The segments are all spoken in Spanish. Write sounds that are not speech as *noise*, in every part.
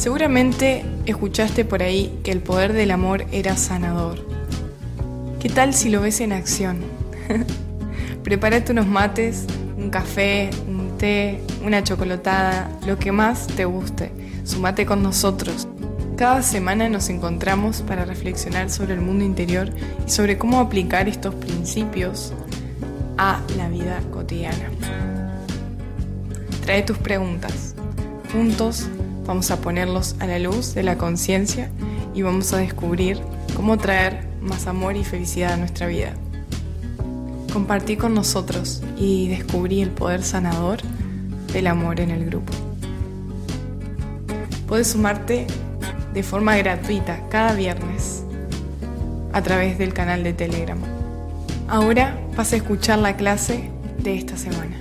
Seguramente escuchaste por ahí que el poder del amor era sanador. ¿Qué tal si lo ves en acción? *laughs* Prepárate unos mates, un café, un té, una chocolatada, lo que más te guste. Sumate con nosotros. Cada semana nos encontramos para reflexionar sobre el mundo interior y sobre cómo aplicar estos principios a la vida cotidiana. Trae tus preguntas. Juntos vamos a ponerlos a la luz de la conciencia y vamos a descubrir cómo traer más amor y felicidad a nuestra vida. Compartí con nosotros y descubrí el poder sanador del amor en el grupo. Puedes sumarte de forma gratuita cada viernes a través del canal de Telegram. Ahora vas a escuchar la clase de esta semana.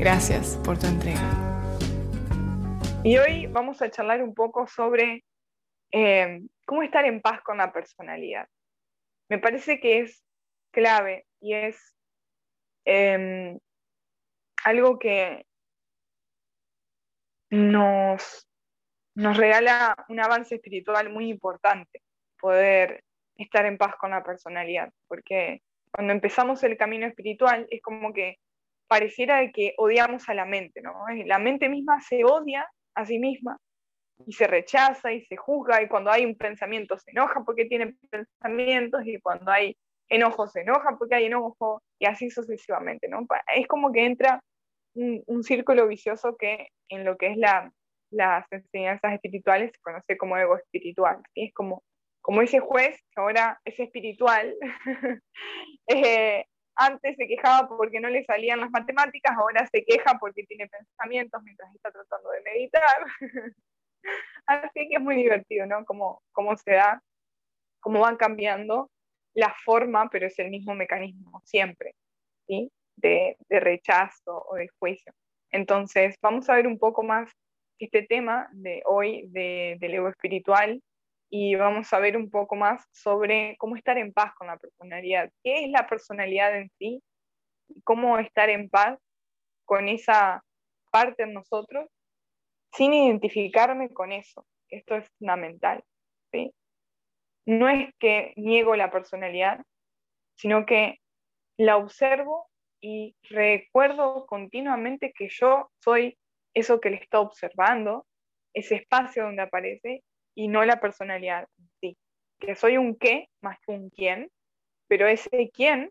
Gracias por tu entrega. Y hoy vamos a charlar un poco sobre eh, cómo estar en paz con la personalidad. Me parece que es clave y es em, algo que nos, nos regala un avance espiritual muy importante, poder estar en paz con la personalidad, porque cuando empezamos el camino espiritual es como que pareciera que odiamos a la mente, ¿no? La mente misma se odia a sí misma y se rechaza y se juzga y cuando hay un pensamiento se enoja porque tiene pensamientos y cuando hay enojo se enoja porque hay enojo y así sucesivamente, ¿no? Es como que entra un, círculo vicioso que en lo que es la, las enseñanzas espirituales se conoce como ego espiritual. Es como, como ese juez ahora es espiritual, *laughs* eh, antes se quejaba porque no le salían las matemáticas, ahora se queja porque tiene pensamientos mientras está tratando de meditar. *laughs* Así que es muy divertido, ¿no? Cómo, cómo se da, cómo van cambiando la forma, pero es el mismo mecanismo siempre, ¿sí? De, rechazo o de juicio. Entonces, vamos a ver un poco más este tema de hoy de, del ego espiritual y vamos a ver un poco más sobre cómo estar en paz con la personalidad. ¿Qué es la personalidad en sí? ¿Cómo estar en paz con esa parte en nosotros sin identificarme con eso? Esto es fundamental. ¿sí? no es que niego la personalidad, sino que la observo y recuerdo continuamente que yo soy eso que le está observando, ese espacio donde aparece, y no la personalidad sí. Que soy un qué más que un quién, pero ese quién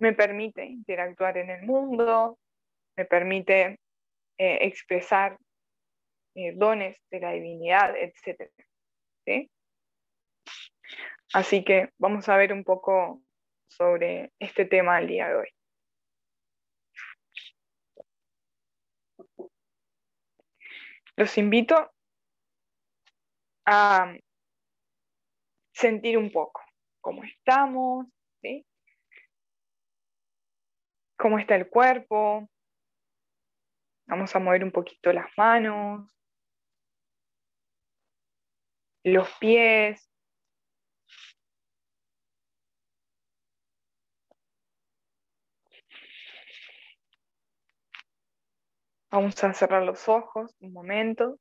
me permite interactuar en el mundo, me permite eh, expresar eh, dones de la divinidad, etc. ¿sí? Así que vamos a ver un poco sobre este tema el día de hoy. Los invito a sentir un poco cómo estamos, cómo está el cuerpo. Vamos a mover un poquito las manos, los pies, Vamos a cerrar los ojos un momento.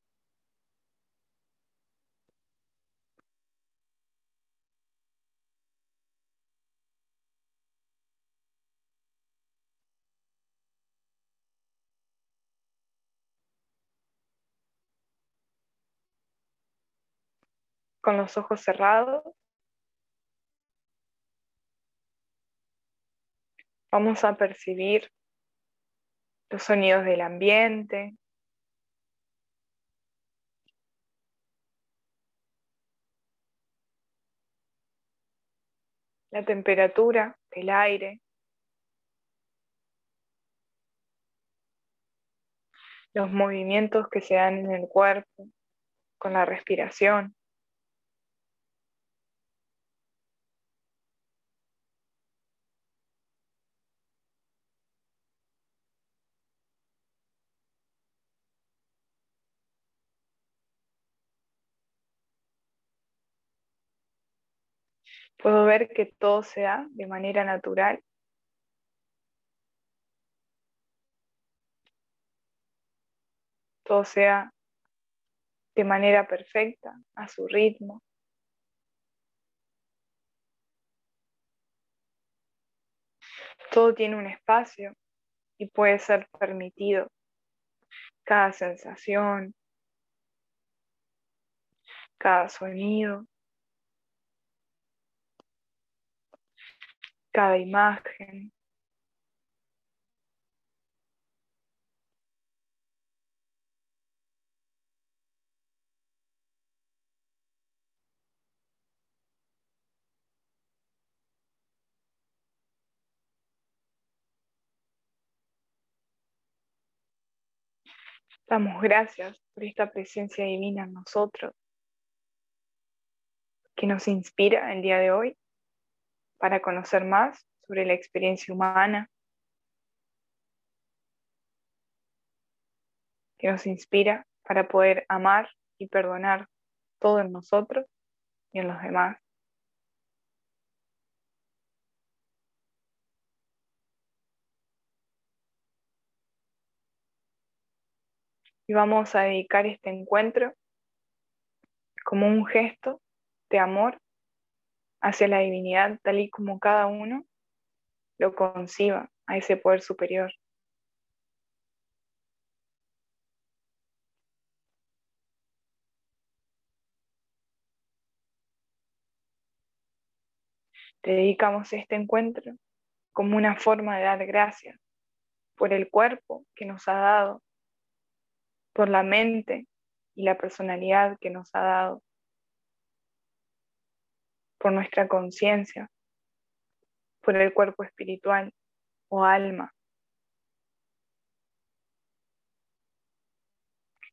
Con los ojos cerrados. Vamos a percibir los sonidos del ambiente. La temperatura del aire. Los movimientos que se dan en el cuerpo con la respiración. Puedo ver que todo se de manera natural. Todo sea de manera perfecta, a su ritmo. Todo tiene un espacio y puede ser permitido. Cada sensación, cada sonido, cada imagen. Damos gracias por esta presencia divina en nosotros, que nos inspira el día de hoy para conocer más sobre la experiencia humana, que nos inspira para poder amar y perdonar todo en nosotros y en los demás. y vamos a dedicar este encuentro como un gesto de amor hacia la divinidad tal y como cada uno lo conciba a ese poder superior. Dedicamos este encuentro como una forma de dar gracias por el cuerpo que nos ha dado por la mente y la personalidad que nos ha dado, por nuestra conciencia, por el cuerpo espiritual o alma,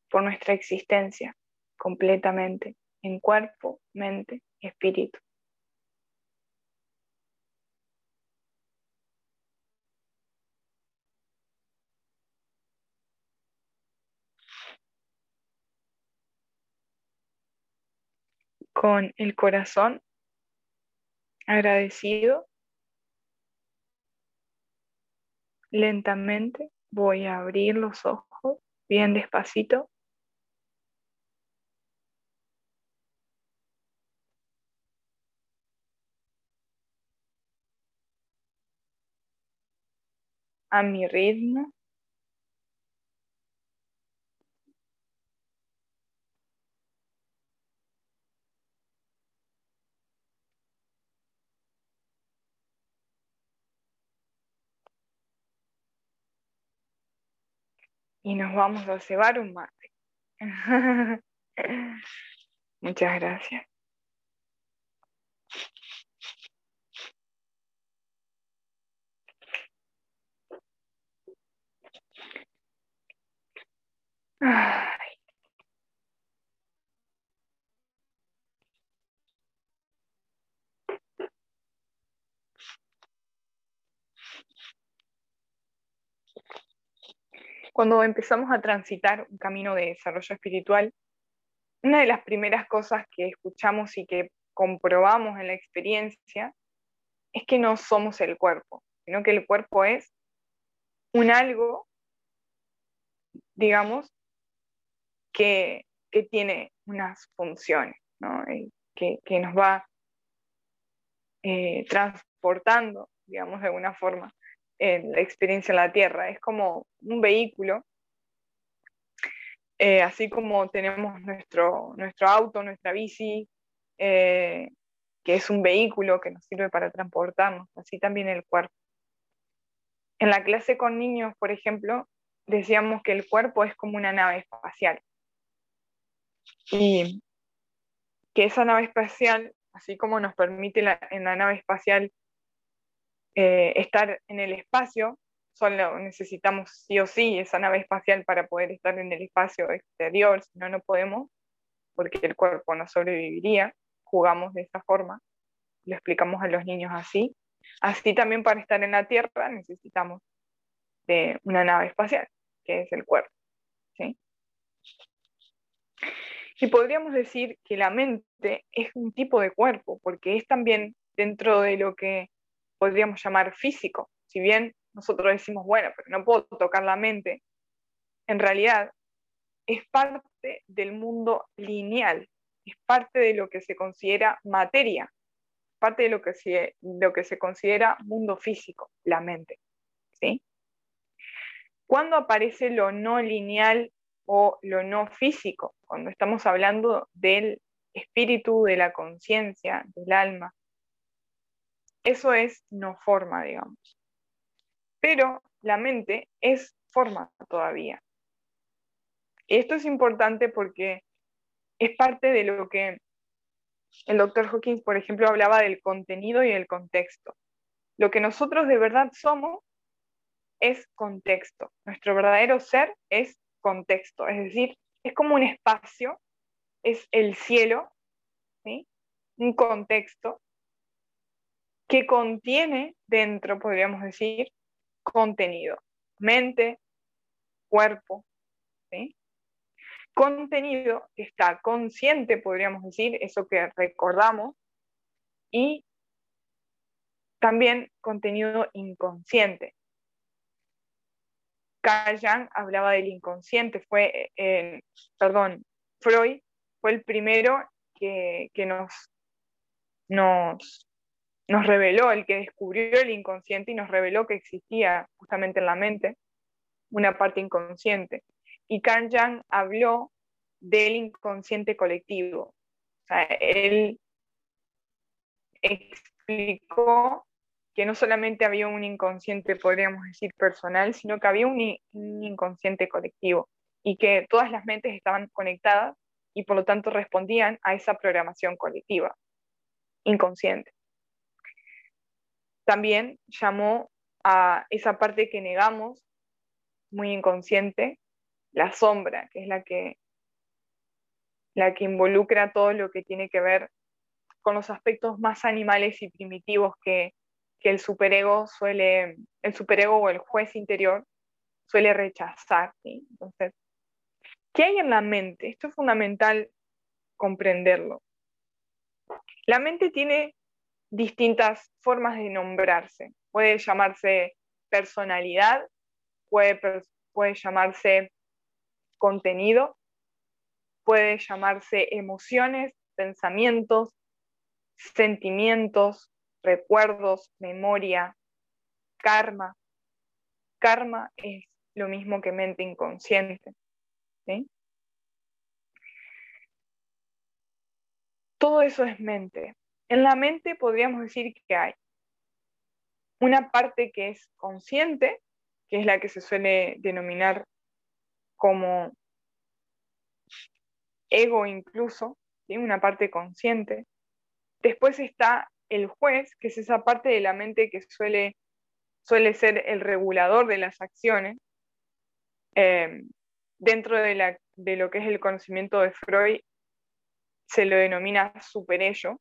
por nuestra existencia completamente en cuerpo, mente y espíritu. con el corazón agradecido, lentamente voy a abrir los ojos bien despacito. a mi ritmo. Y nos vamos a cebar un mate. *laughs* Muchas gracias. Cuando empezamos a transitar un camino de desarrollo espiritual, una de las primeras cosas que escuchamos y que comprobamos en la experiencia es que no somos el cuerpo, sino que el cuerpo es un algo, digamos, que, tiene unas funciones, que, nos va eh, transportando, digamos, de alguna forma en la experiencia en la Tierra. Es como un vehículo, eh, así como tenemos nuestro, nuestro auto, nuestra bici, eh, que es un vehículo que nos sirve para transportarnos, así también el cuerpo. En la clase con niños, por ejemplo, decíamos que el cuerpo es como una nave espacial. Y que esa nave espacial, así como nos permite en la nave espacial eh, estar en el espacio, solo necesitamos sí o sí esa nave espacial para poder estar en el espacio exterior, si no, no podemos, porque el cuerpo no sobreviviría, jugamos de esa forma, lo explicamos a los niños así. Así también para estar en la Tierra necesitamos de una nave espacial, que es el cuerpo. ¿sí? Y podríamos decir que la mente es un tipo de cuerpo, porque es también dentro de lo que podríamos llamar físico. Si bien nosotros decimos, bueno, pero no puedo tocar la mente, en realidad es parte del mundo lineal, es parte de lo que se considera materia, parte de lo que se, lo que se considera mundo físico, la mente. ¿sí? ¿Cuándo aparece lo no lineal o lo no físico? Cuando estamos hablando del espíritu, de la conciencia, del alma. Eso es no forma, digamos. Pero la mente es forma todavía. Esto es importante porque es parte de lo que el doctor Hawkins, por ejemplo, hablaba del contenido y el contexto. Lo que nosotros de verdad somos es contexto. Nuestro verdadero ser es contexto, es decir, es como un espacio, es el cielo, un contexto que contiene dentro, podríamos decir, contenido, mente, cuerpo, ¿sí? contenido que está consciente, podríamos decir, eso que recordamos, y también contenido inconsciente. Carl Jung hablaba del inconsciente, fue, eh, perdón, Freud fue el primero que, nos, nos, nos reveló, el que descubrió el inconsciente y nos reveló que existía justamente en la mente una parte inconsciente y Carl Jung habló del inconsciente colectivo. O sea, él explicó que no solamente había un inconsciente, podríamos decir, personal, sino que había un, inconsciente colectivo y que todas las mentes estaban conectadas y por lo tanto respondían a esa programación colectiva, inconsciente. También llamó a esa parte que negamos, muy inconsciente, la sombra, que es la que, la que involucra todo lo que tiene que ver con los aspectos más animales y primitivos que, el superego suele, el superego o el juez interior suele rechazar. Entonces, ¿qué hay en la mente? Esto es fundamental comprenderlo. La mente tiene distintas formas de nombrarse. Puede llamarse personalidad, puede, puede llamarse contenido, puede llamarse emociones, pensamientos, sentimientos, recuerdos, memoria, karma. Karma es lo mismo que mente inconsciente. Todo eso es mente. En la mente podríamos decir que hay una parte que es consciente, que es la que se suele denominar como ego incluso, una parte consciente. Después está el juez, que es esa parte de la mente que suele, suele ser el regulador de las acciones. Em, dentro de, de, lo que es el conocimiento de Freud, se lo denomina superello.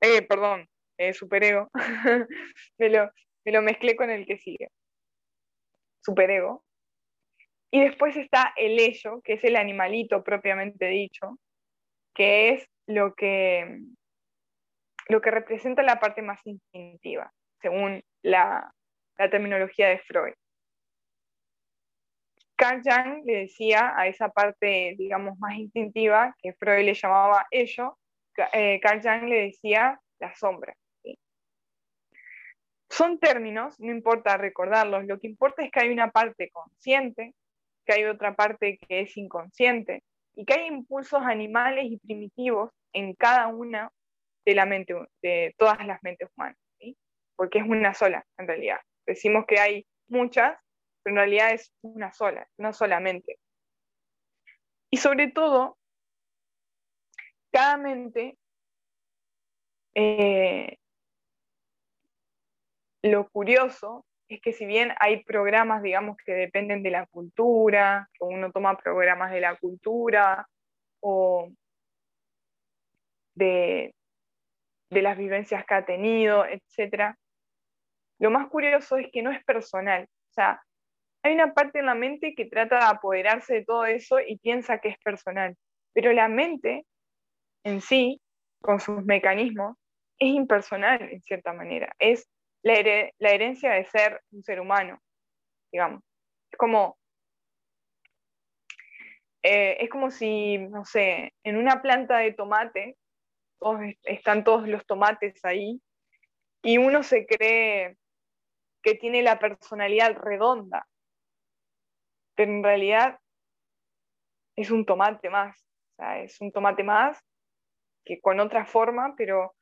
Eh, perdón, eh, superego. *laughs* me, lo, me lo mezclé con el que sigue. Superego. Y después está el ello, que es el animalito propiamente dicho, que es lo que, lo que representa la parte más instintiva, según la, terminología de Freud. Carl Jung le decía a esa parte, digamos, más instintiva, que Freud le llamaba ello, eh, Carl Jung le decía la sombra. Son términos, no importa recordarlos, lo que importa es que hay una parte consciente que hay otra parte que es inconsciente y que hay impulsos animales y primitivos en cada una de, la mente, de todas las mentes humanas, porque es una sola en realidad. Decimos que hay muchas, pero en realidad es una sola, no solamente. Y sobre todo, cada mente eh, lo curioso es que si bien hay programas, digamos, que dependen de la cultura, que uno toma programas de la cultura o de, las vivencias que ha tenido, etc., lo más curioso es que no es personal. O sea, hay una parte en la mente que trata de apoderarse de todo eso y piensa que es personal, pero la mente en sí, con sus mecanismos, es impersonal en cierta manera, es la, herencia de ser un ser humano, digamos. Es como, eh, es como si, no sé, en una planta de tomate, están todos los tomates ahí, y uno se cree que tiene la personalidad redonda, pero en realidad es un tomate más, es un tomate más con otra forma, pero,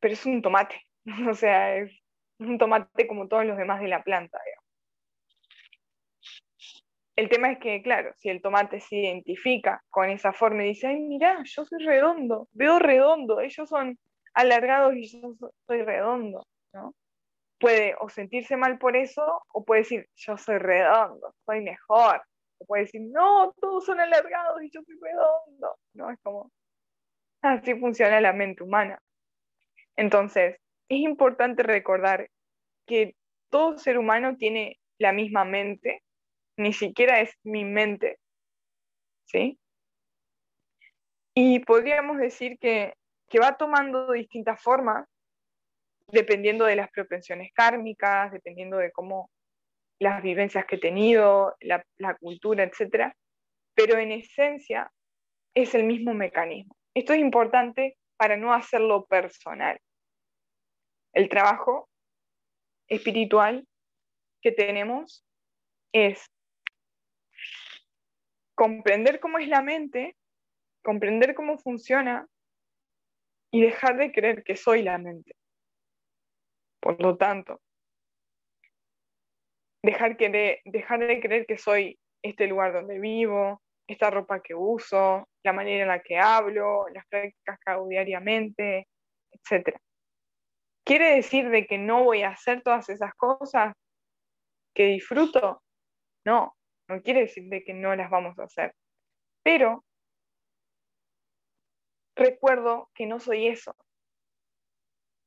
pero es un tomate, *laughs* o sea, es un tomate como todos los demás de la planta. El tema es que, claro, si el tomate se identifica con esa forma y dice, ay, mira, yo soy redondo, veo redondo, ellos son alargados y yo soy redondo, ¿no? Puede o sentirse mal por eso o puede decir, yo soy redondo, soy mejor. O puede decir, no, todos son alargados y yo soy redondo. No, es como, así funciona la mente humana. Entonces, es importante recordar que todo ser humano tiene la misma mente, ni siquiera es mi mente, ¿sí? Y podríamos decir que, va tomando distintas formas, dependiendo de las propensiones kármicas, dependiendo de cómo las vivencias que he tenido, la, la cultura, etc. Pero en esencia es el mismo mecanismo. Esto es importante para no hacerlo personal. El trabajo espiritual que tenemos es comprender cómo es la mente, comprender cómo funciona y dejar de creer que soy la mente. Por lo tanto, dejar, que dejar de creer que soy este lugar donde vivo, esta ropa que uso, la manera en la que hablo, las prácticas que hago diariamente, etc. ¿Quiere decir de que no voy a hacer todas esas cosas que disfruto? No, no quiere decir de que no las vamos a hacer. Pero recuerdo que no soy eso.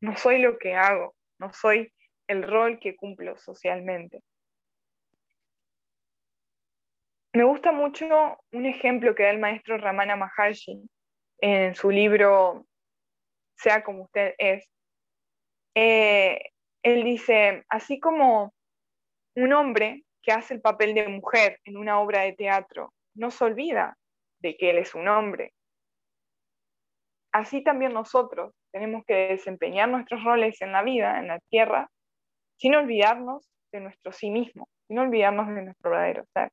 No soy lo que hago, no soy el rol que cumplo socialmente. Me gusta mucho un ejemplo que da el maestro Ramana Maharshi en su libro Sea como usted es, eh, él dice, así como un hombre que hace el papel de mujer en una obra de teatro no se olvida de que él es un hombre, así también nosotros tenemos que desempeñar nuestros roles en la vida, en la tierra, sin olvidarnos de nuestro sí mismo, sin olvidarnos de nuestro verdadero ser.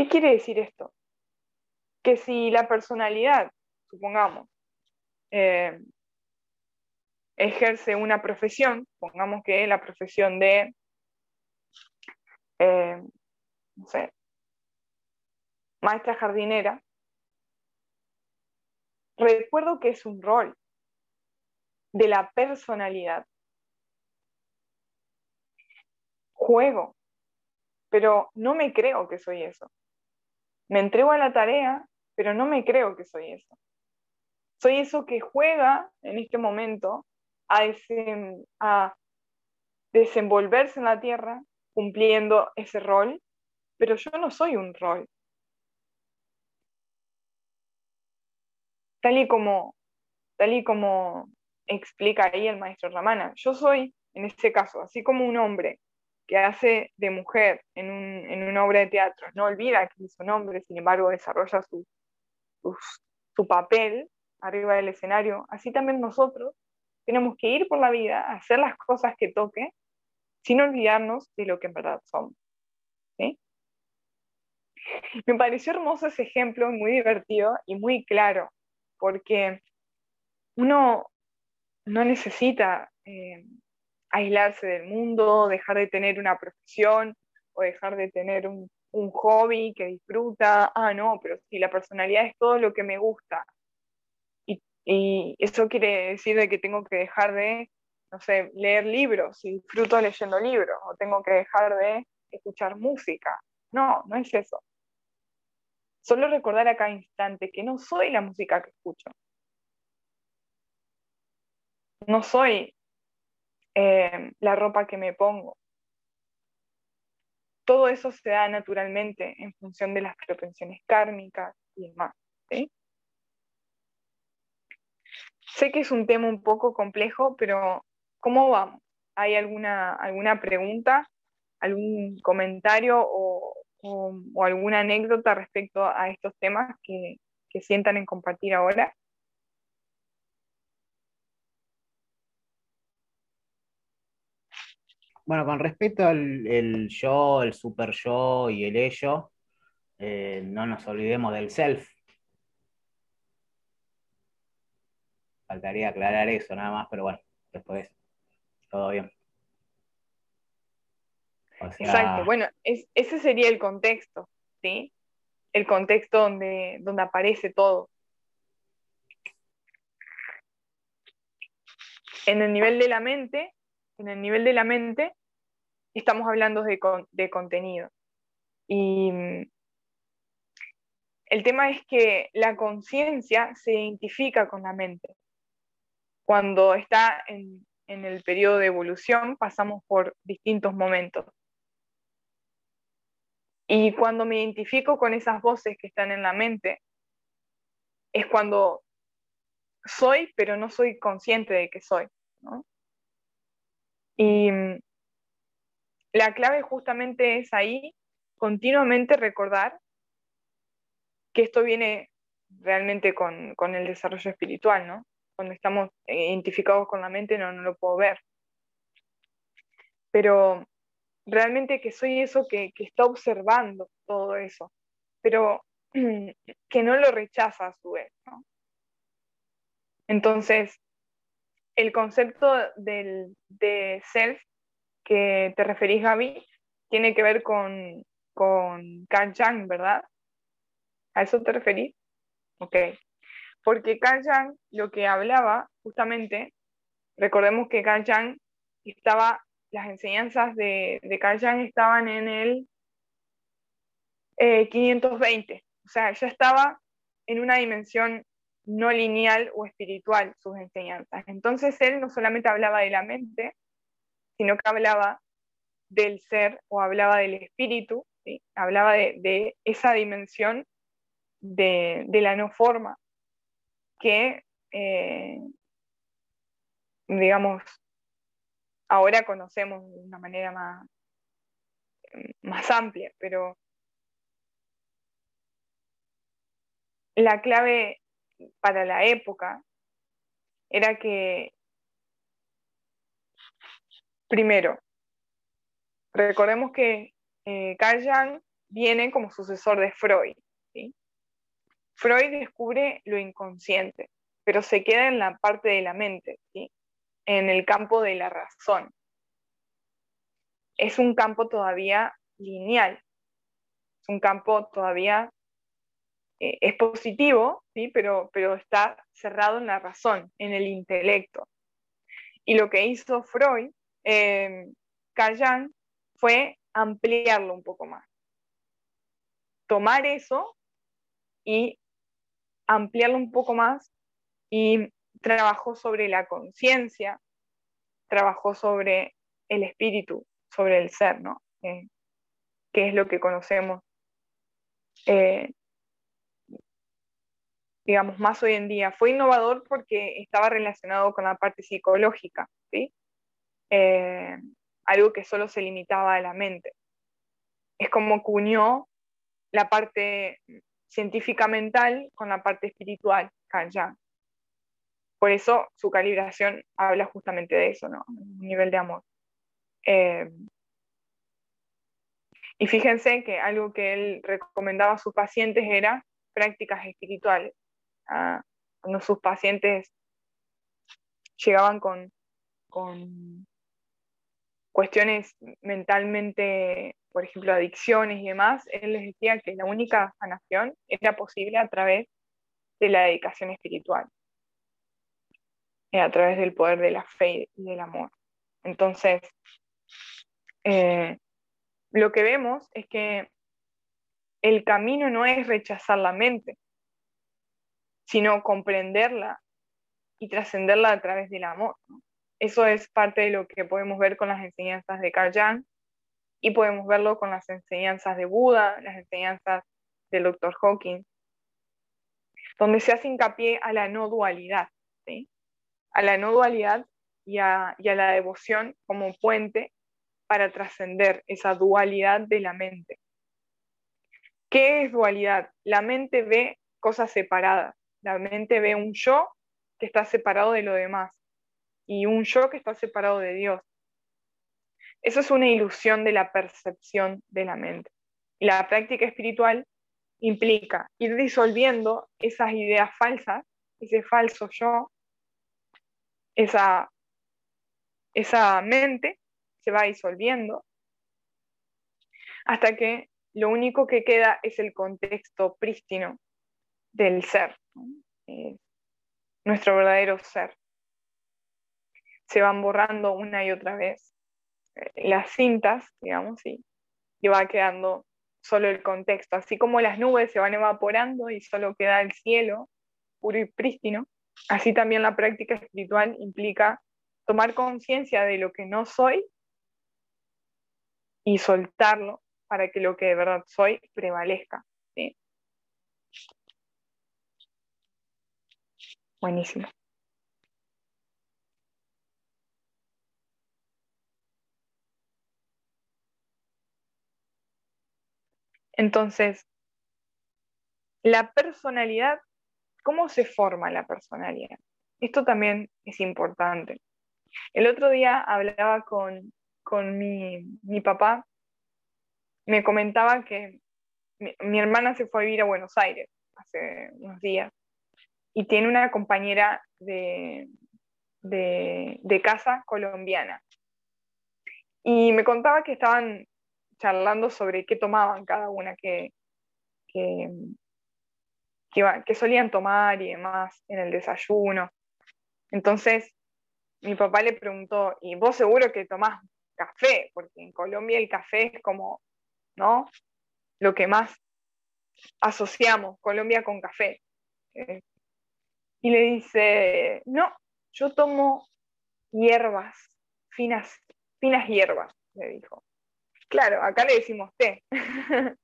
¿Qué quiere decir esto? Que si la personalidad, supongamos, eh, ejerce una profesión, pongamos que la profesión de, eh, maestra jardinera, recuerdo que es un rol de la personalidad. Juego, pero no me creo que soy eso. Me entrego a la tarea, pero no me creo que soy eso. Soy eso que juega en este momento a, desenvolverse en la tierra cumpliendo ese rol, pero yo no soy un rol. Tal y como, tal y como explica ahí el maestro Ramana, yo soy, en este caso, así como un hombre que hace de mujer en, una obra de teatro, no olvida que es un hombre, sin embargo desarrolla su, su papel arriba del escenario, así también nosotros tenemos que ir por la vida, hacer las cosas que toque, sin olvidarnos de lo que en verdad somos. Me pareció hermoso ese ejemplo, muy divertido y muy claro, porque uno no necesita eh, aislarse del mundo, dejar de tener una profesión o dejar de tener un, un hobby que disfruta. Ah, no, pero si la personalidad es todo lo que me gusta y eso quiere decir de que tengo que dejar de, no sé, leer libros y disfruto leyendo libros, o tengo que dejar de escuchar música. No, no es eso. Solo recordar a cada instante que no soy la música que escucho. No soy eh, la ropa que me pongo. Todo eso se da naturalmente en función de las propensiones kármicas y demás. Sé que es un tema un poco complejo, pero ¿cómo vamos? ¿Hay alguna, alguna pregunta, algún comentario o, o, alguna anécdota respecto a estos temas que, que sientan en compartir ahora. Bueno, con respecto al el yo, el super yo y el ello, eh, no nos olvidemos del self. Faltaría aclarar eso nada más, pero bueno, después todo bien. Exacto, bueno, ese sería el contexto, ¿sí? El contexto donde, donde aparece todo. En el nivel de la mente, en el nivel de la mente, estamos hablando de, de contenido. Y mm, el tema es que la conciencia se identifica con la mente. Cuando está en, en el periodo de evolución pasamos por distintos momentos. Y cuando me identifico con esas voces que están en la mente, es cuando soy, pero no soy consciente de que soy. Y mm, la clave justamente es ahí, continuamente recordar que esto viene realmente con, el desarrollo espiritual, ¿no? Cuando estamos identificados con la mente no, no lo puedo ver. Pero realmente que soy eso que, está observando todo eso, pero *clears throat* que no lo rechaza a su vez. Entonces, el concepto del, de self que te referís, Gaby, tiene que ver con, con Jung, ¿verdad? ¿A eso te referís? Ok. Porque Jung lo que hablaba, justamente, recordemos que Jung estaba las enseñanzas de, de estaban en el 520, eh, o sea, ya estaba en una dimensión no lineal o espiritual sus enseñanzas. Entonces él no solamente hablaba de la mente, sino que hablaba del ser o hablaba del espíritu, hablaba de, esa dimensión de, la no forma que, eh, digamos, ahora conocemos de una manera más, más amplia, pero la clave para la época era que, primero, recordemos que eh, viene como sucesor de Freud. Freud descubre lo inconsciente, pero se queda en la parte de la mente. en el campo de la razón. Es un campo todavía lineal, es un campo todavía, eh, es positivo, ¿sí? pero, pero está cerrado en la razón, en el intelecto. Y lo que hizo Freud, eh, fue ampliarlo un poco más. Tomar eso y ampliarlo un poco más y trabajó sobre la conciencia, trabajó sobre el espíritu, sobre el ser, ¿no? Eh, que es lo que conocemos, eh, digamos, más hoy en día. Fue innovador porque estaba relacionado con la parte psicológica, ¿sí? Eh, algo que solo se limitaba a la mente. Es como que la parte científica mental con la parte espiritual, Carl por eso su calibración habla justamente de eso, ¿no? Un nivel de amor. Eh, y fíjense que algo que él recomendaba a sus pacientes era prácticas espirituales. Ah, cuando sus pacientes llegaban con, con cuestiones mentalmente, por ejemplo, adicciones y demás, él les decía que la única sanación era posible a través de la dedicación espiritual. Eh, a través del poder de la fe y del amor. Entonces, eh, lo que vemos es que el camino no es rechazar la mente, sino comprenderla y trascenderla a través del amor. Eso es parte de lo que podemos ver con las enseñanzas de Carl Jung y podemos verlo con las enseñanzas de Buda, las enseñanzas del Dr. Hawking, donde se hace hincapié a la no dualidad. a la no dualidad y a, la devoción como puente para trascender esa dualidad de la mente. ¿Qué es dualidad? La mente ve cosas separadas. La mente ve un yo que está separado de lo demás y un yo que está separado de Dios. Eso es una ilusión de la percepción de la mente. Y la práctica espiritual implica ir disolviendo esas ideas falsas, ese falso yo, esa, esa mente se va disolviendo hasta que lo único que queda es el contexto prístino del ser, eh, nuestro verdadero ser. Se van borrando una y otra vez eh, las cintas, digamos, y, va quedando solo el contexto. Así como las nubes se van evaporando y solo queda el cielo puro y prístino, así también la práctica espiritual implica tomar conciencia de lo que no soy y soltarlo para que lo que de verdad soy prevalezca. Buenísimo. Entonces, la personalidad, ¿cómo se forma la personalidad? Esto también es importante. El otro día hablaba con, mi, papá, me comentaba que mi, hermana se fue a vivir a Buenos Aires hace unos días y tiene una compañera de, de casa colombiana. Y me contaba que estaban charlando sobre qué tomaban cada una, que, que, que, solían tomar y demás en el desayuno. Entonces, mi papá le preguntó, ¿y vos seguro que tomás café? Porque en Colombia el café es como, ¿no? Lo que más asociamos, Colombia con café. Eh, y le dice, no, yo tomo hierbas, finas, finas hierbas, le dijo. Claro, acá le decimos té. *laughs*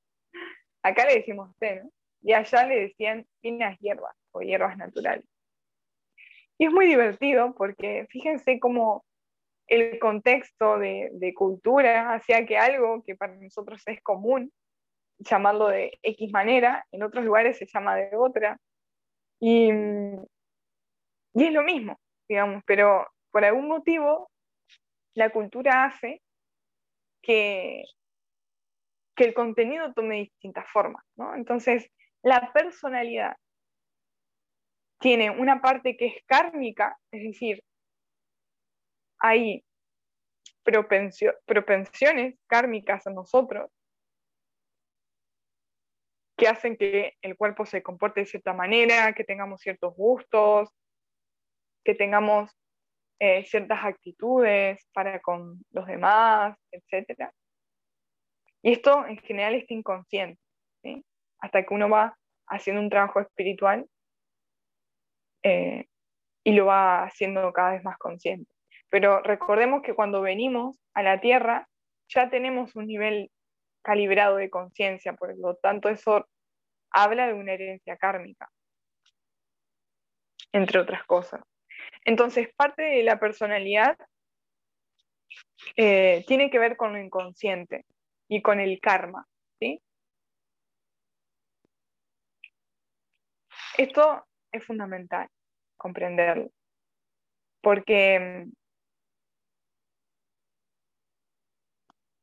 acá le decimos té, ¿no? Y allá le decían finas hierbas o hierbas naturales. Y es muy divertido porque fíjense cómo el contexto de, cultura hacía que algo que para nosotros es común, llamarlo de X manera, en otros lugares se llama de otra. Y, y es lo mismo, digamos, pero por algún motivo la cultura hace que, el contenido tome distintas formas. ¿no? Entonces, la personalidad tiene una parte que es kármica, es decir, hay propensiones kármicas en nosotros que hacen que el cuerpo se comporte de cierta manera, que tengamos ciertos gustos, que tengamos eh, ciertas actitudes para con los demás, etc. Y esto en general está inconsciente, hasta que uno va haciendo un trabajo espiritual eh, y lo va haciendo cada vez más consciente. Pero recordemos que cuando venimos a la Tierra ya tenemos un nivel calibrado de conciencia, por lo tanto eso habla de una herencia kármica, entre otras cosas. Entonces, parte de la personalidad eh, tiene que ver con lo inconsciente y con el karma. ¿sí? Esto es fundamental comprenderlo, porque mm,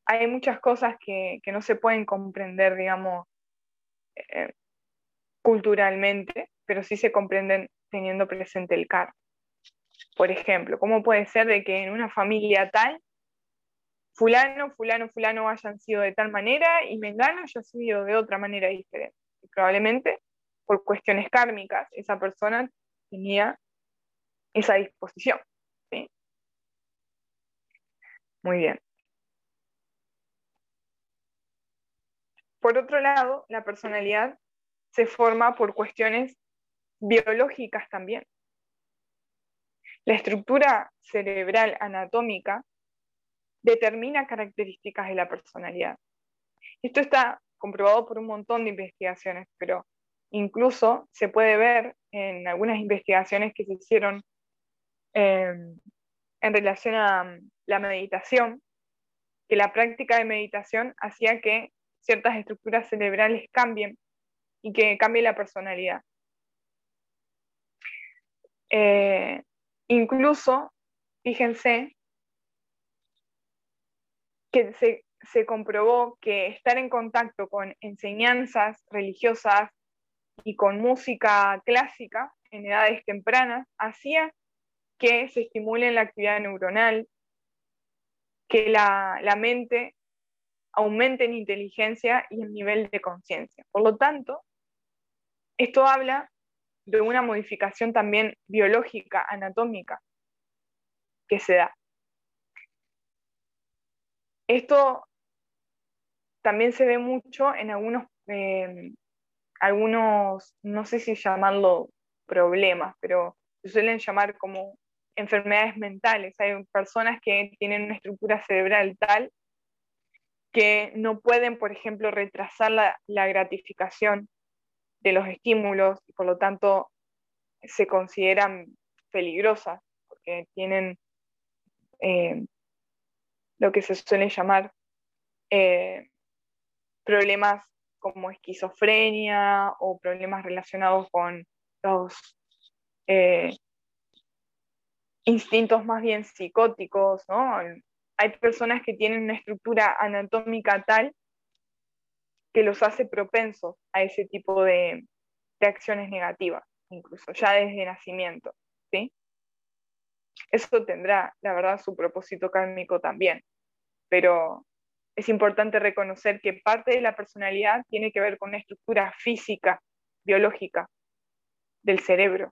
hay muchas cosas que, no se pueden comprender, digamos, eh, culturalmente, pero sí se comprenden teniendo presente el karma. Por ejemplo, ¿cómo puede ser de que en una familia tal, fulano, fulano, fulano hayan sido de tal manera y mengano haya sido de otra manera diferente? probablemente por cuestiones kármicas, esa persona tenía esa disposición. Muy bien. Por otro lado, la personalidad se forma por cuestiones biológicas también. La estructura cerebral anatómica determina características de la personalidad. Esto está comprobado por un montón de investigaciones, pero incluso se puede ver en algunas investigaciones que se hicieron em, en relación a la meditación, que la práctica de meditación hacía que ciertas estructuras cerebrales cambien y que cambie la personalidad. Eh, incluso, fíjense, que se, se comprobó que estar en contacto con enseñanzas religiosas y con música clásica en edades tempranas hacía que se estimule la actividad neuronal, que la, la mente aumente en inteligencia y en nivel de conciencia. Por lo tanto, esto habla de una modificación también biológica, anatómica, que se da. Esto también se ve mucho en algunos, eh, algunos, no sé si llamarlo problemas, pero se suelen llamar como enfermedades mentales. Hay personas que tienen una estructura cerebral tal que no pueden, por ejemplo, retrasar la, gratificación de los estímulos y por lo tanto se consideran peligrosas porque tienen eh, lo que se suele llamar eh, problemas como esquizofrenia o problemas relacionados con los eh, instintos más bien psicóticos, ¿no? Hay personas que tienen una estructura anatómica tal que los hace propensos a ese tipo de, acciones negativas, incluso ya desde nacimiento, ¿sí? Eso tendrá, la verdad, su propósito kármico también, pero es importante reconocer que parte de la personalidad tiene que ver con una estructura física, biológica del cerebro.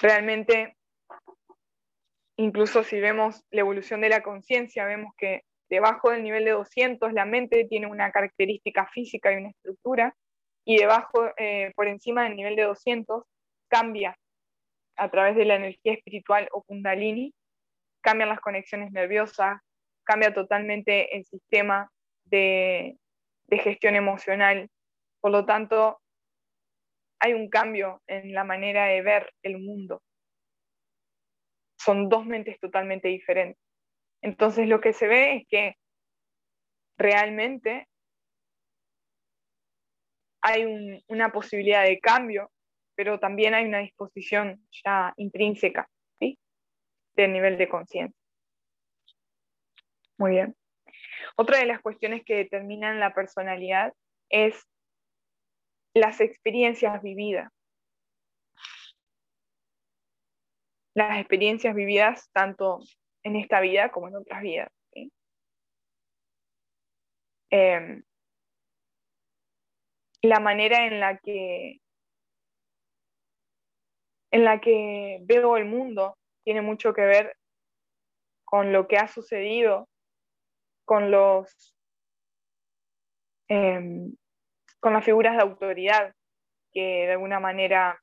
Realmente, incluso si vemos la evolución de la conciencia, vemos que debajo del nivel de 200 la mente tiene una característica física y una estructura, y debajo, eh, por encima del nivel de 200, cambia a través de la energía espiritual o kundalini, cambian las conexiones nerviosas, cambia totalmente el sistema de, gestión emocional. Por lo tanto, hay un cambio en la manera de ver el mundo. Son dos mentes totalmente diferentes. Entonces lo que se ve es que realmente hay una posibilidad de cambio pero también hay una disposición ya intrínseca ¿sí? del nivel de conciencia. Muy bien. Otra de las cuestiones que determinan la personalidad es las experiencias vividas. Las experiencias vividas tanto en esta vida como en otras vidas. Em, la manera en la que en la que veo el mundo tiene mucho que ver con lo que ha sucedido, con los em, con las figuras de autoridad que de alguna manera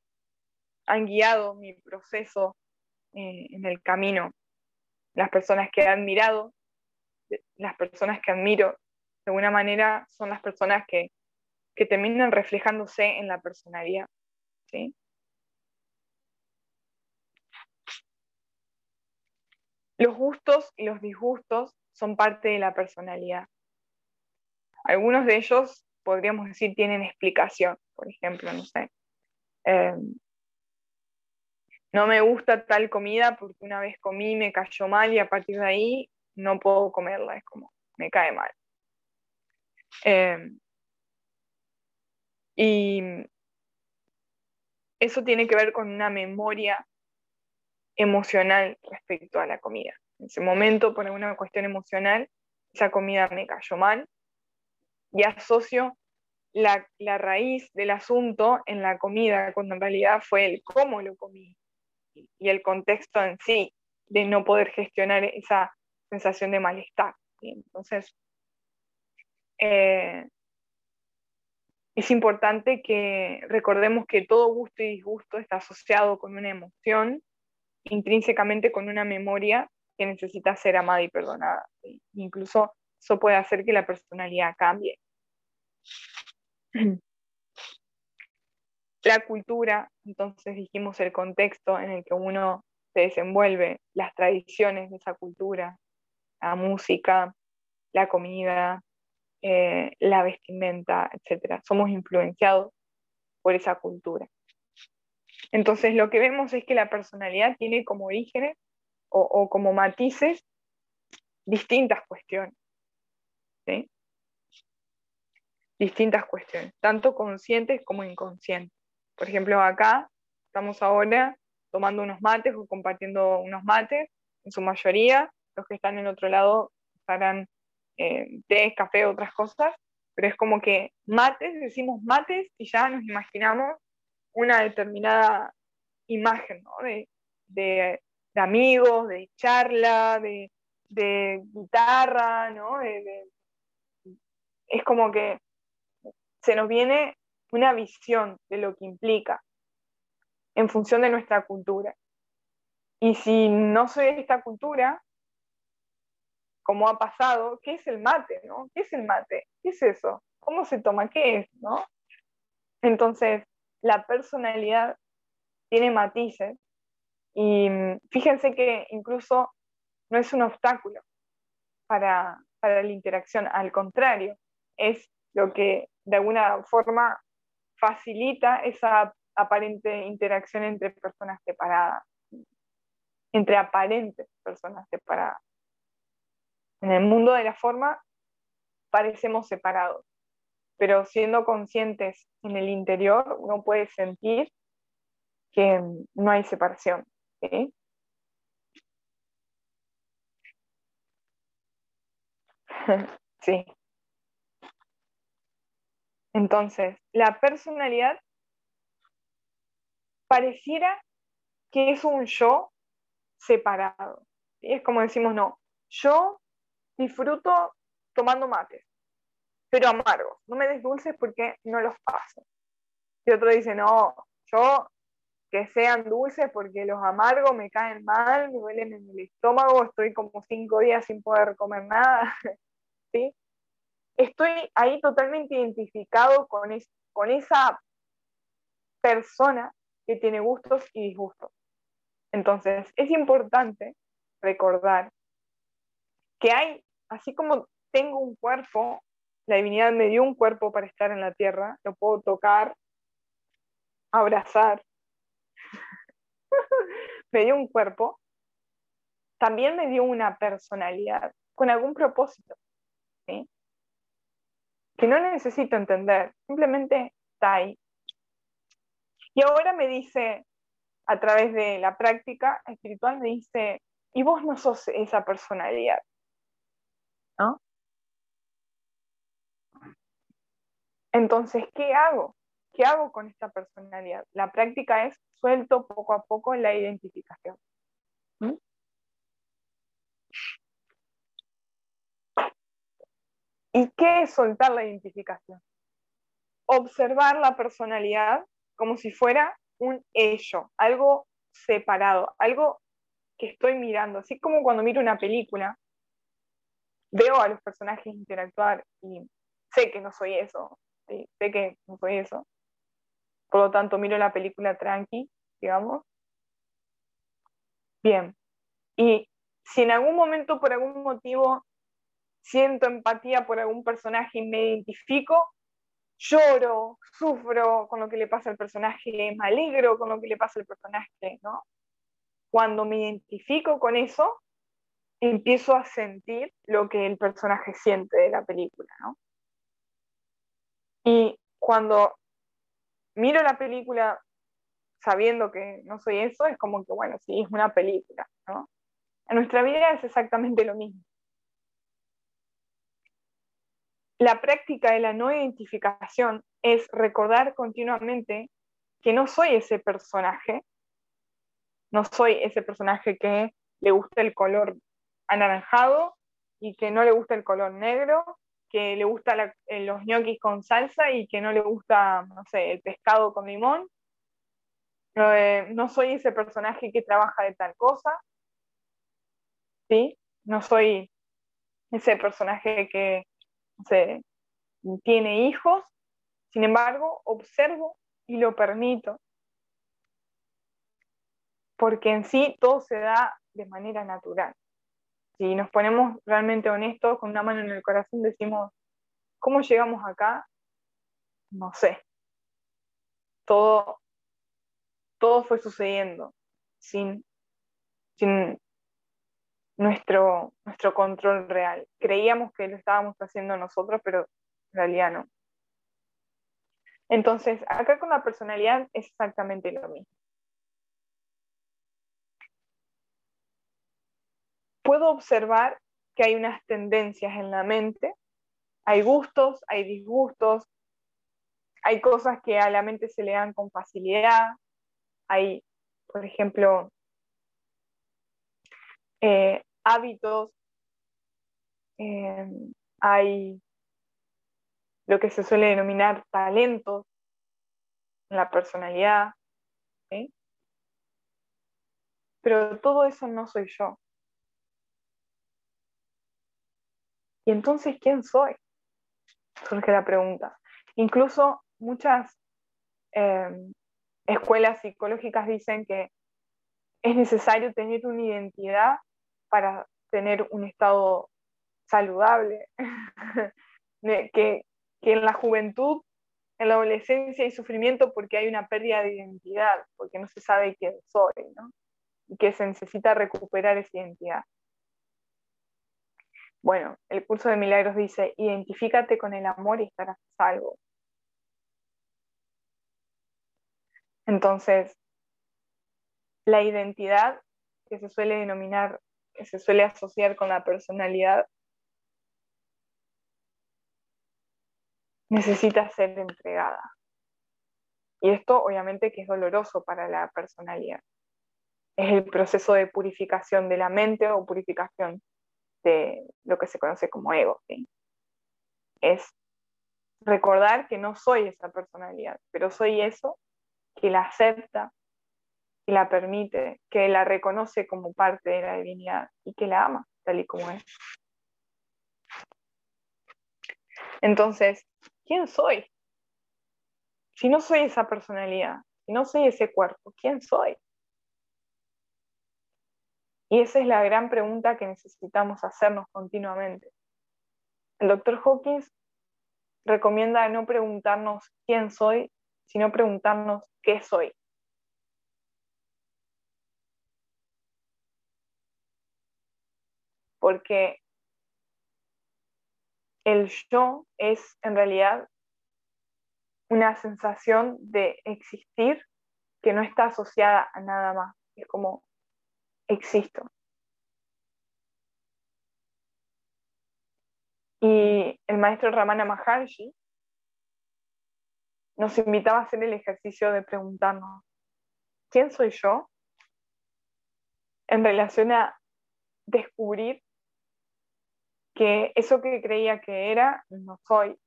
han guiado mi proceso eh, en el camino. Las personas que he admirado, las personas que admiro, de alguna manera son las personas que, que terminan reflejándose en la personalidad. ¿sí? Los gustos y los disgustos son parte de la personalidad. Algunos de ellos, podríamos decir, tienen explicación. Por ejemplo, no sé, em, no me gusta tal comida porque una vez comí, me cayó mal y a partir de ahí no puedo comerla, es como, me cae mal. Em, y eso tiene que ver con una memoria emocional respecto a la comida. En ese momento, por alguna cuestión emocional, esa comida me cayó mal y asocio la, raíz del asunto en la comida, cuando en realidad fue el cómo lo comí y el contexto en sí de no poder gestionar esa sensación de malestar. Entonces, eh, es importante que recordemos que todo gusto y disgusto está asociado con una emoción intrínsecamente con una memoria que necesita ser amada y perdonada. Incluso eso puede hacer que la personalidad cambie. *clears throat* La cultura, entonces dijimos el contexto en el que uno se desenvuelve, las tradiciones de esa cultura, la música, la comida, eh, la vestimenta, etc. Somos influenciados por esa cultura. Entonces lo que vemos es que la personalidad tiene como orígenes o, como matices distintas cuestiones. Distintas cuestiones, tanto conscientes como inconscientes. Por ejemplo, acá estamos ahora tomando unos mates o compartiendo unos mates, en su mayoría, los que están en otro lado estarán eh, té, café, otras cosas, pero es como que mates, decimos mates y ya nos imaginamos una determinada imagen de, amigos, de charla, de, guitarra, ¿no? es como que se nos viene una visión de lo que implica en función de nuestra cultura. Y si no soy de esta cultura, como ha pasado, ¿qué es el mate? ¿no? ¿Qué es el mate? ¿Qué es eso? ¿Cómo se toma? ¿Qué es? ¿no? Entonces, la personalidad tiene matices y mm, fíjense que incluso no es un obstáculo para, para la interacción, al contrario, es lo que de alguna forma facilita esa aparente interacción entre personas separadas, entre aparentes personas separadas. En el mundo de la forma parecemos separados, pero siendo conscientes en el interior uno puede sentir que no hay separación. ¿sí? *laughs* Entonces, la personalidad pareciera que es un yo separado. Es como decimos, no, yo disfruto tomando mates, pero amargos. No me des dulces porque no los paso. Y otro dice, no, yo que sean dulces porque los amargos me caen mal, me duelen en el estómago, estoy como cinco días sin poder comer nada. *laughs* ¿sí? Estoy ahí totalmente identificado con, esa persona que tiene gustos y disgustos. Entonces, es importante recordar que hay, así como tengo un cuerpo, la divinidad me dio un cuerpo para estar en la tierra, lo puedo tocar, abrazar, *laughs* me dio un cuerpo, también me dio una personalidad con algún propósito, que no necesito entender, simplemente está ahí. Y ahora me dice, a través de la práctica espiritual, me dice, y vos no sos esa personalidad, ¿no? Entonces, ¿qué hago? ¿Qué hago con esta personalidad? La práctica es suelto poco a poco la identificación. ¿Y qué es soltar la identificación? Observar la personalidad como si fuera un ello, algo separado, algo que estoy mirando, así como cuando miro una película, veo a los personajes interactuar y sé que no soy eso, sé que no soy eso, por lo tanto miro la película tranqui, digamos. Bien, y si en algún momento por algún motivo siento empatía por algún personaje y me identifico, lloro, sufro con lo que le pasa al personaje, me alegro con lo que le pasa al personaje, ¿no? Cuando me identifico con eso, empiezo a sentir lo que el personaje siente de la película, ¿no? Y cuando miro la película sabiendo que no soy eso, es como que, bueno, sí, es una película, ¿no? En nuestra vida es exactamente lo mismo. La práctica de la no identificación es recordar continuamente que no soy ese personaje, no soy ese personaje que le gusta el color anaranjado y que no le gusta el color negro, que le gusta eh, los ñoquis con salsa y que no le gusta, no sé, el pescado con limón. Eh, no soy ese personaje que trabaja de tal cosa, ¿sí? No soy ese personaje que se, tiene hijos, sin embargo, observo y lo permito, porque en sí todo se da de manera natural. si nos ponemos realmente honestos, con una mano en el corazón, decimos, ¿cómo llegamos acá? No sé. Todo, todo fue sucediendo sin, sin nuestro, nuestro control real. Creíamos que lo estábamos haciendo nosotros, pero en realidad no. Entonces, acá con la personalidad es exactamente lo mismo. Puedo observar que hay unas tendencias en la mente, hay gustos, hay disgustos, hay cosas que a la mente se le dan con facilidad, hay, por ejemplo, eh, hábitos, eh, hay lo que se suele denominar talentos en la personalidad. Pero todo eso no soy yo. ¿Y entonces quién soy? Surge la pregunta. Incluso muchas em, escuelas psicológicas dicen que es necesario tener una identidad para tener un estado saludable, *laughs* que, en la juventud, en la adolescencia hay sufrimiento porque hay una pérdida de identidad, porque no se sabe quién soy, ¿no? Y que se necesita recuperar esa identidad. Bueno, el curso de milagros dice, identifícate con el amor y estarás salvo. Entonces, la identidad que se suele denominar, se suele asociar con la personalidad, necesita ser entregada. Y esto obviamente que es doloroso para la personalidad. Es el proceso de purificación de la mente o purificación de lo que se conoce como ego. Es recordar que no soy esa personalidad, pero soy eso que la acepta, que la permite, que la reconoce como parte de la divinidad y que la ama tal y como es. Entonces, ¿quién soy? Si no soy esa personalidad, si no soy ese cuerpo, ¿quién soy? Y esa es la gran pregunta que necesitamos hacernos continuamente. El doctor Hawkins recomienda no preguntarnos quién soy, sino preguntarnos qué soy. Porque el yo es en realidad una sensación de existir que no está asociada a nada más. Es como existo. Y el maestro Ramana Maharshi nos invitaba a hacer el ejercicio de preguntarnos, ¿quién soy yo? En relación a descubrir que eso que creía que era, no soy,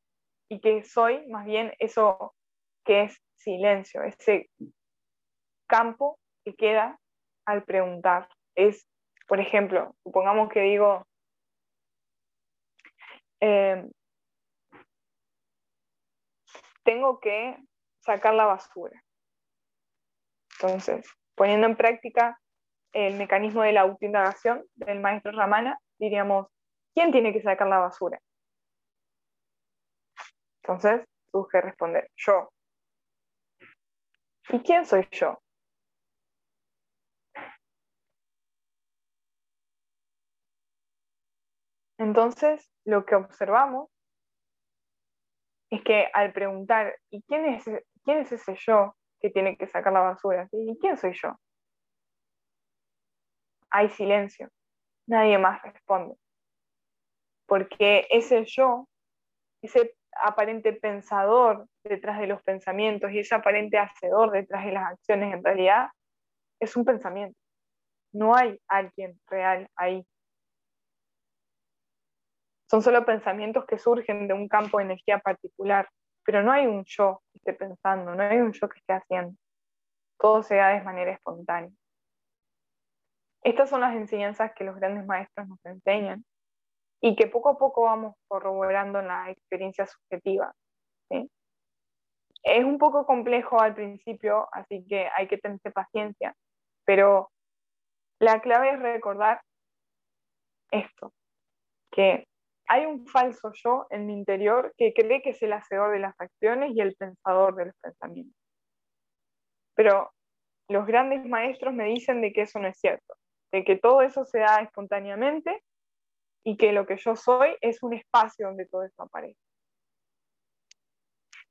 y que soy más bien eso que es silencio, ese campo que queda al preguntar. Es, por ejemplo, supongamos que digo, em, tengo que sacar la basura. Entonces, poniendo en práctica el mecanismo de la autoindagación del maestro Ramana, diríamos, ¿quién tiene que sacar la basura? Entonces, surge responder, yo. ¿Y quién soy yo? Entonces, lo que observamos es que al preguntar, ¿y quién es, quién es ese yo que tiene que sacar la basura? ¿Y quién soy yo? Hay silencio, nadie más responde. Porque ese yo, ese aparente pensador detrás de los pensamientos y ese aparente hacedor detrás de las acciones, en realidad es un pensamiento. No hay alguien real ahí son solo pensamientos que surgen de un campo de energía particular, pero no hay un yo que esté pensando, no hay un yo que esté haciendo. Todo se da de manera espontánea. Estas son las enseñanzas que los grandes maestros nos enseñan y que poco a poco vamos corroborando en la experiencia subjetiva. Es un poco complejo al principio, así que hay que tener paciencia, pero la clave es recordar esto, que hay un falso yo en mi interior que cree que es el hacedor de las acciones y el pensador de los pensamientos. Pero los grandes maestros me dicen de que eso no es cierto, de que todo eso se da espontáneamente y que lo que yo soy es un espacio donde todo eso aparece.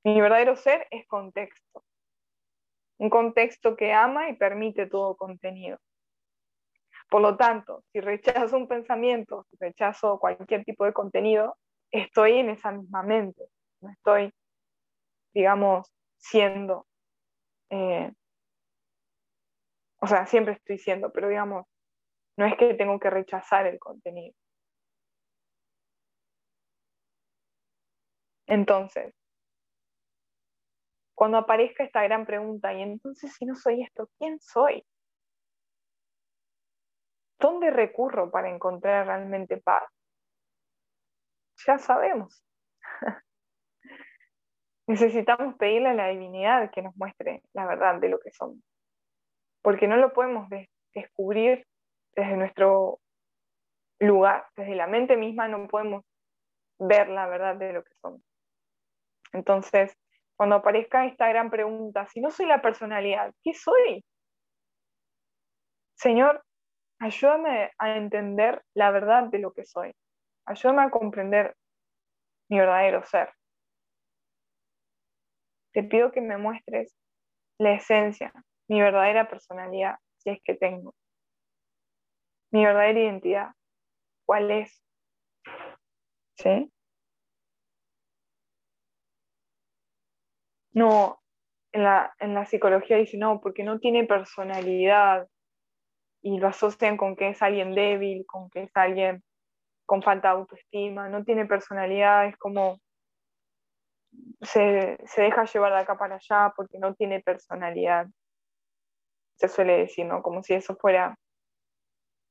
Mi verdadero ser es contexto, un contexto que ama y permite todo contenido. Por lo tanto, si rechazo un pensamiento, si rechazo cualquier tipo de contenido, estoy en esa misma mente, no estoy, digamos, siendo, eh, o sea, siempre estoy siendo, pero digamos, no es que tengo que rechazar el contenido. Entonces, cuando aparezca esta gran pregunta, y entonces si no soy esto, ¿quién soy? ¿Dónde recurro para encontrar realmente paz? Ya sabemos. *laughs* Necesitamos pedirle a la divinidad que nos muestre la verdad de lo que somos, porque no lo podemos descubrir desde nuestro lugar, desde la mente misma no podemos ver la verdad de lo que somos. Entonces, cuando aparezca esta gran pregunta, si no soy la personalidad, ¿qué soy? Señor, ayúdame a entender la verdad de lo que soy. Ayúdame a comprender mi verdadero ser. Te pido que me muestres la esencia, mi verdadera personalidad, si es que tengo. Mi verdadera identidad, ¿cuál es? ¿Sí? No, en la, en la psicología dice no, porque no tiene personalidad, y lo asocian con que es alguien débil, con que es alguien con falta de autoestima, no tiene personalidad, es como se, deja llevar de acá para allá porque no tiene personalidad. Se suele decir, ¿no? Como si eso fuera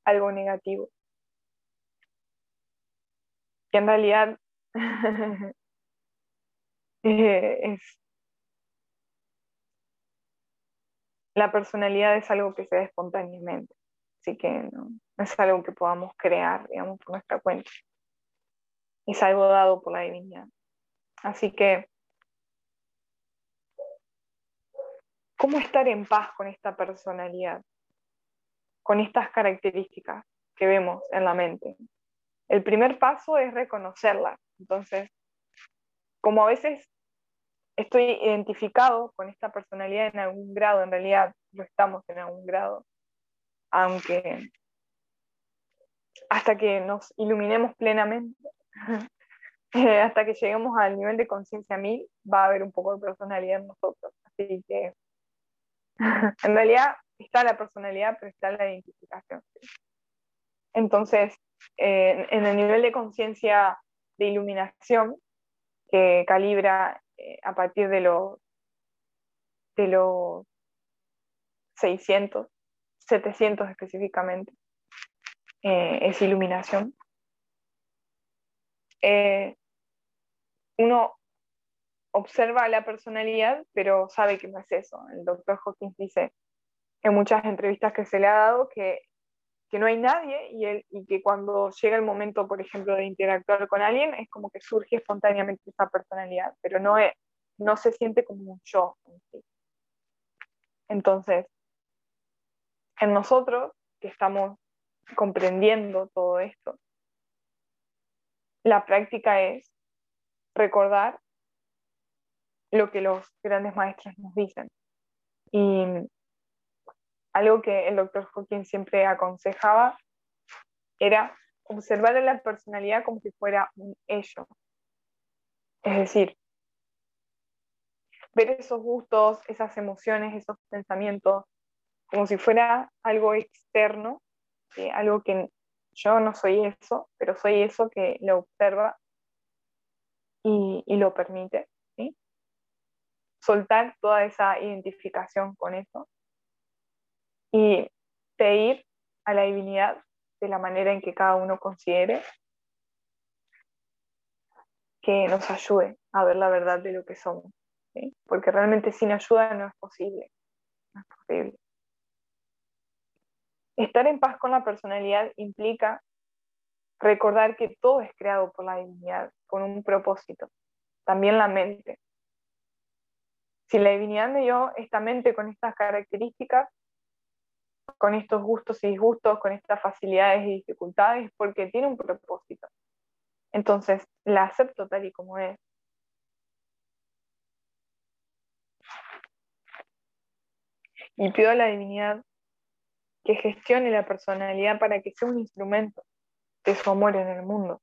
algo negativo. Que en realidad *laughs* eh, es la personalidad es algo que se da espontáneamente. Así que no, es algo que podamos crear, digamos, por nuestra cuenta. Es algo dado por la divinidad. Así que, ¿cómo estar en paz con esta personalidad? Con estas características que vemos en la mente. El primer paso es reconocerla. Entonces, como a veces estoy identificado con esta personalidad en algún grado, en realidad lo estamos en algún grado, aunque hasta que nos iluminemos plenamente, *laughs* eh, hasta que lleguemos al nivel de conciencia mil, va a haber un poco de personalidad en nosotros. Así que *laughs* en realidad está la personalidad, pero está la identificación. Entonces, eh, en el nivel de conciencia de iluminación que calibra eh, a partir de los de los 600, 700 específicamente, eh, es iluminación. Eh, uno observa la personalidad, pero sabe que no es eso. El doctor Hawkins dice en muchas entrevistas que se le ha dado que, que no hay nadie y, él, y que cuando llega el momento, por ejemplo, de interactuar con alguien, es como que surge espontáneamente esa personalidad, pero no, es, no se siente como un yo. Entonces, en nosotros que estamos comprendiendo todo esto, la práctica es recordar lo que los grandes maestros nos dicen. Y algo que el doctor Hawkins siempre aconsejaba era observar la personalidad como si fuera un ello. Es decir, ver esos gustos, esas emociones, esos pensamientos, como si fuera algo externo, algo que yo no soy eso, pero soy eso que lo observa y, lo permite. Soltar toda esa identificación con eso y pedir a la divinidad de la manera en que cada uno considere que nos ayude a ver la verdad de lo que somos porque realmente sin ayuda no es posible. No es posible. Estar en paz con la personalidad implica recordar que todo es creado por la divinidad, con un propósito, también la mente. Si la divinidad me dio esta mente con estas características, con estos gustos y disgustos, con estas facilidades y dificultades, porque tiene un propósito. Entonces, la acepto tal y como es. Y pido a la divinidad que gestione la personalidad para que sea un instrumento de su amor en el mundo.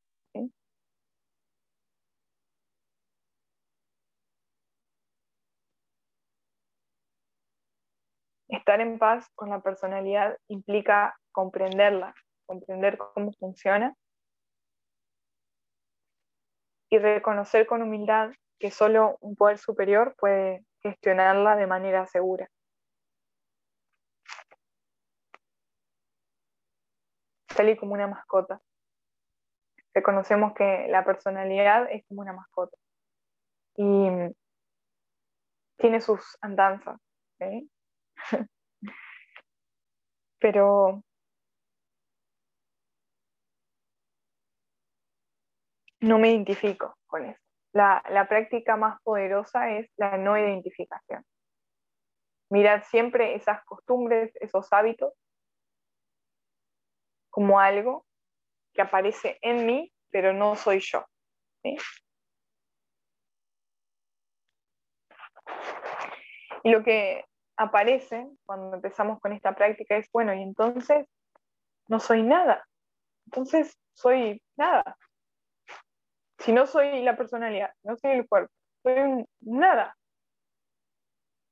Estar en paz con la personalidad implica comprenderla, comprender cómo funciona y reconocer con humildad que solo un poder superior puede gestionarla de manera segura. Tal como una mascota. Reconocemos que la personalidad es como una mascota y tiene sus andanzas. *laughs* Pero no me identifico con eso. La, práctica más poderosa es la no identificación. Mirar siempre esas costumbres, esos hábitos, como algo que aparece en mí, pero no soy yo. Y lo que aparece cuando empezamos con esta práctica es, bueno, y entonces no soy nada. Entonces soy nada. Si no soy la personalidad, no soy el cuerpo, soy nada.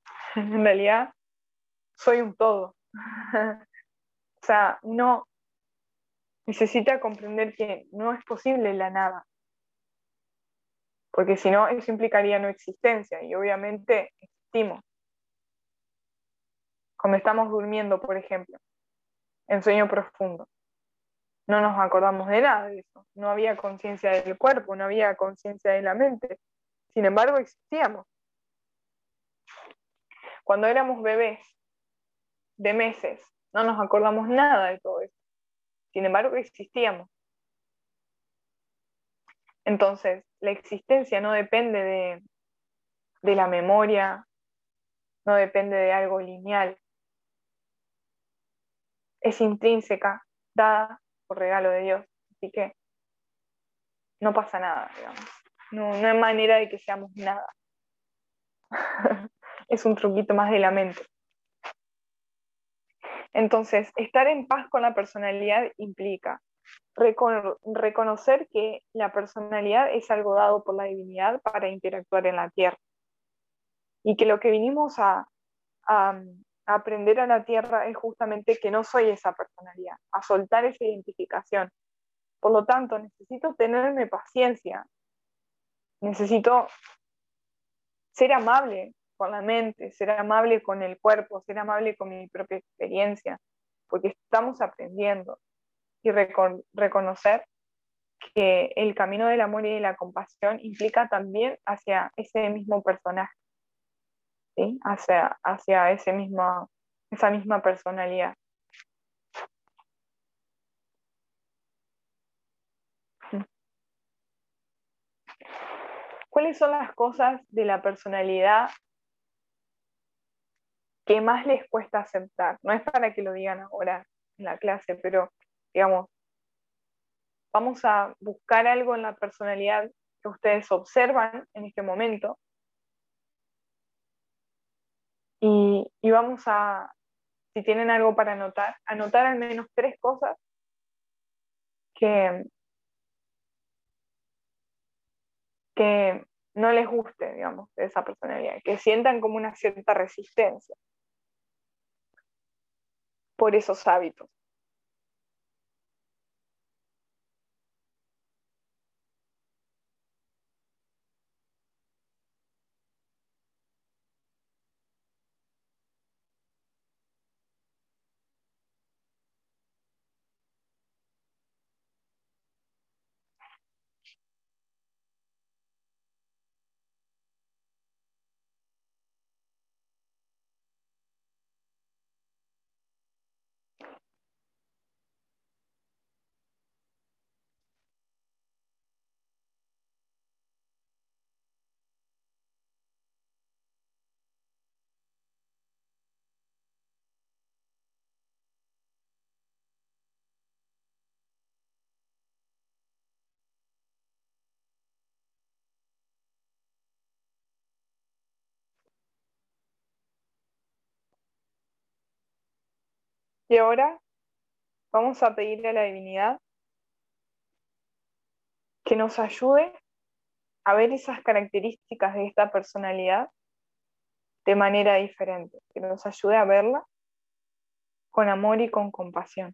*laughs* En realidad, soy un todo. *laughs* o sea, uno necesita comprender que no es posible la nada. Porque si no, eso implicaría no existencia y obviamente existimos cuando estamos durmiendo, por ejemplo, en sueño profundo. No nos acordamos de nada de eso. No había conciencia del cuerpo, no había conciencia de la mente. Sin embargo, existíamos. Cuando éramos bebés, de meses, no nos acordamos nada de todo eso. Sin embargo, existíamos. Entonces, la existencia no depende de, de la memoria, no depende de algo lineal, es intrínseca, dada por regalo de Dios. Así que no pasa nada, digamos. No, hay manera de que seamos nada. *laughs* es un truquito más de la mente. Entonces, estar en paz con la personalidad implica reconocer que la personalidad es algo dado por la divinidad para interactuar en la tierra y que lo que vinimos a, aprender a la tierra es justamente que no soy esa personalidad, a soltar esa identificación. Por lo tanto, necesito tenerme paciencia, necesito ser amable con la mente, ser amable con el cuerpo, ser amable con mi propia experiencia, porque estamos aprendiendo. Y reconocer que el camino del amor y de la compasión implica también hacia ese mismo personaje hacia, hacia ese mismo, esa misma personalidad. ¿Cuáles son las cosas de la personalidad que más les cuesta aceptar? No es para que lo digan ahora en la clase, pero digamos, vamos a buscar algo en la personalidad que ustedes observan en este momento y, vamos a, si tienen algo para anotar, anotar al menos tres cosas que, que no les guste, digamos, de esa personalidad, que sientan como una cierta resistencia por esos hábitos. Y ahora vamos a pedirle a la divinidad que nos ayude a ver esas características de esta personalidad de manera diferente, que nos ayude a verla con amor y con compasión.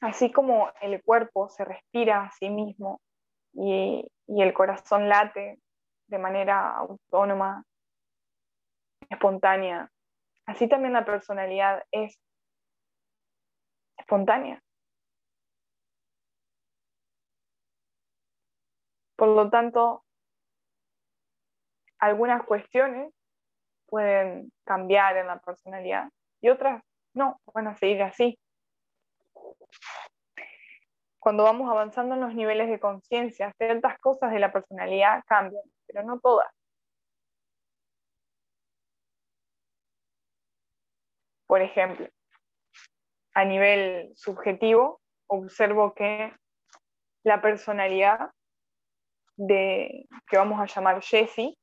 Así como el cuerpo se respira a sí mismo y, el corazón late de manera autónoma, espontánea, así también la personalidad es espontánea. Por lo tanto, algunas cuestiones pueden cambiar en la personalidad y otras no, van a seguir así. Cuando vamos avanzando en los niveles de conciencia, ciertas cosas de la personalidad cambian, pero no todas. Por ejemplo, a nivel subjetivo, observo que la personalidad de, que vamos a llamar Jessie,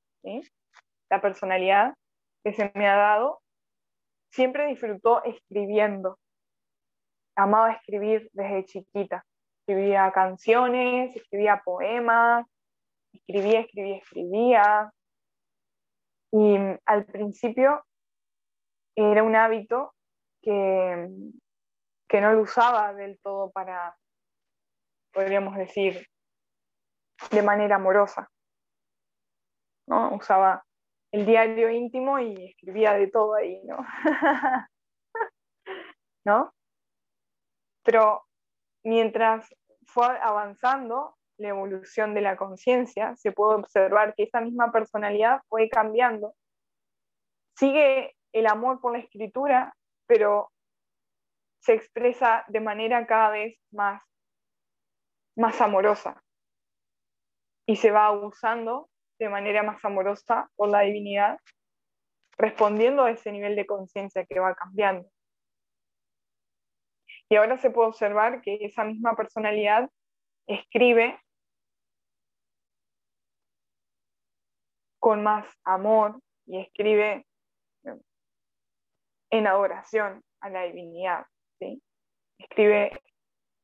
la personalidad que se me ha dado, siempre disfrutó escribiendo amaba escribir desde chiquita. Escribía canciones, escribía poemas, escribía, escribía, escribía. Y al principio era un hábito que, que no lo usaba del todo para, podríamos decir, de manera amorosa. ¿no? Usaba el diario íntimo y escribía de todo ahí, ¿no? *laughs* ¿No? Pero mientras fue avanzando la evolución de la conciencia, se puede observar que esa misma personalidad fue cambiando. Sigue el amor por la escritura, pero se expresa de manera cada vez más, más amorosa y se va usando de manera más amorosa por la divinidad, respondiendo a ese nivel de conciencia que va cambiando. Y ahora se puede observar que esa misma personalidad escribe con más amor y escribe en adoración a la divinidad, ¿sí? escribe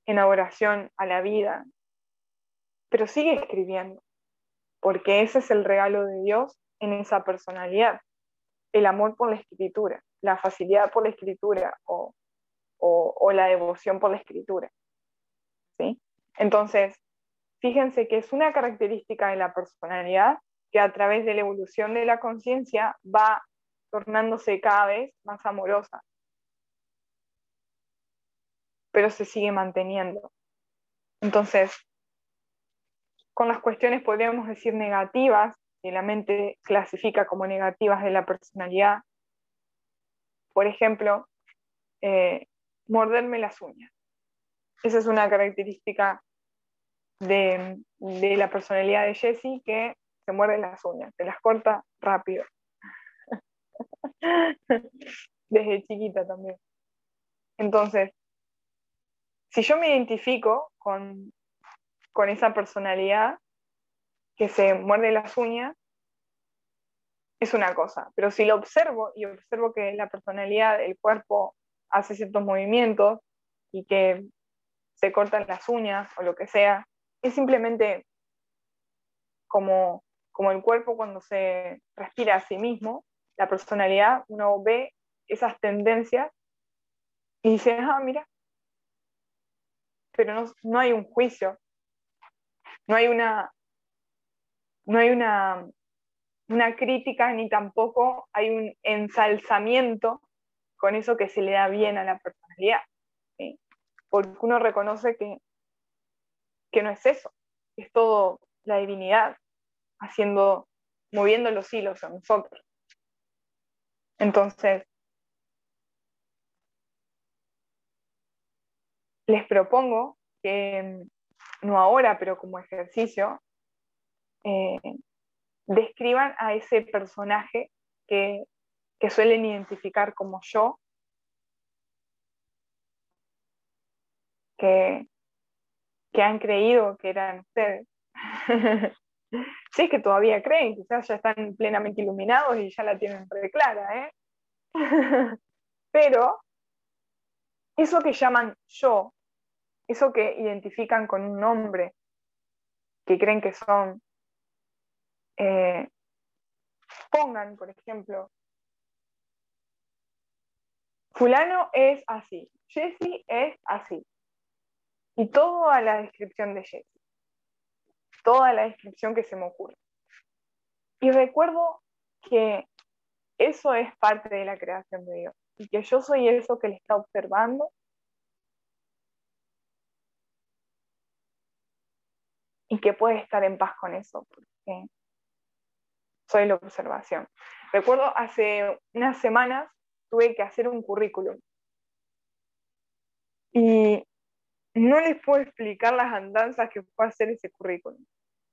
en adoración a la vida, pero sigue escribiendo, porque ese es el regalo de Dios en esa personalidad, el amor por la escritura, la facilidad por la escritura o o, la devoción por la escritura. ¿sí? Entonces, fíjense que es una característica de la personalidad que a través de la evolución de la conciencia va tornándose cada vez más amorosa, pero se sigue manteniendo. Entonces, con las cuestiones podríamos decir negativas, que la mente clasifica como negativas de la personalidad, por ejemplo, eh, morderme las uñas. Esa es una característica de, la personalidad de Jessie que se muerde las uñas, se las corta rápido. *laughs* Desde chiquita también. Entonces, si yo me identifico con, con esa personalidad que se muerde las uñas, es una cosa, pero si lo observo y observo que la personalidad, el cuerpo hace ciertos movimientos y que se cortan las uñas o lo que sea. Es simplemente como, como el cuerpo cuando se respira a sí mismo, la personalidad, uno ve esas tendencias y dice, ah, mira, pero no, no hay un juicio, no hay una, no hay una, una crítica ni tampoco hay un ensalzamiento con eso que se le da bien a la personalidad. Porque uno reconoce que, que no es eso, es todo la divinidad haciendo, moviendo los hilos a nosotros. Entonces, les propongo que, no ahora, pero como ejercicio, eh, describan a ese personaje que, suelen identificar como yo, que, que han creído que eran ustedes. *laughs* si es que todavía creen, quizás ya están plenamente iluminados y ya la tienen re clara, ¿eh? *laughs* Pero eso que llaman yo, eso que identifican con un nombre, que creen que son, eh, pongan, por ejemplo, fulano es así, Jesse es así. Y toda la descripción de Jesse. Toda la descripción que se me ocurre. Y recuerdo que eso es parte de la creación de Dios. Y que yo soy eso que le está observando y que puede estar en paz con eso, porque soy la observación. Recuerdo hace unas semanas tuve que hacer un currículum y no les puedo explicar las andanzas que fue hacer ese currículum,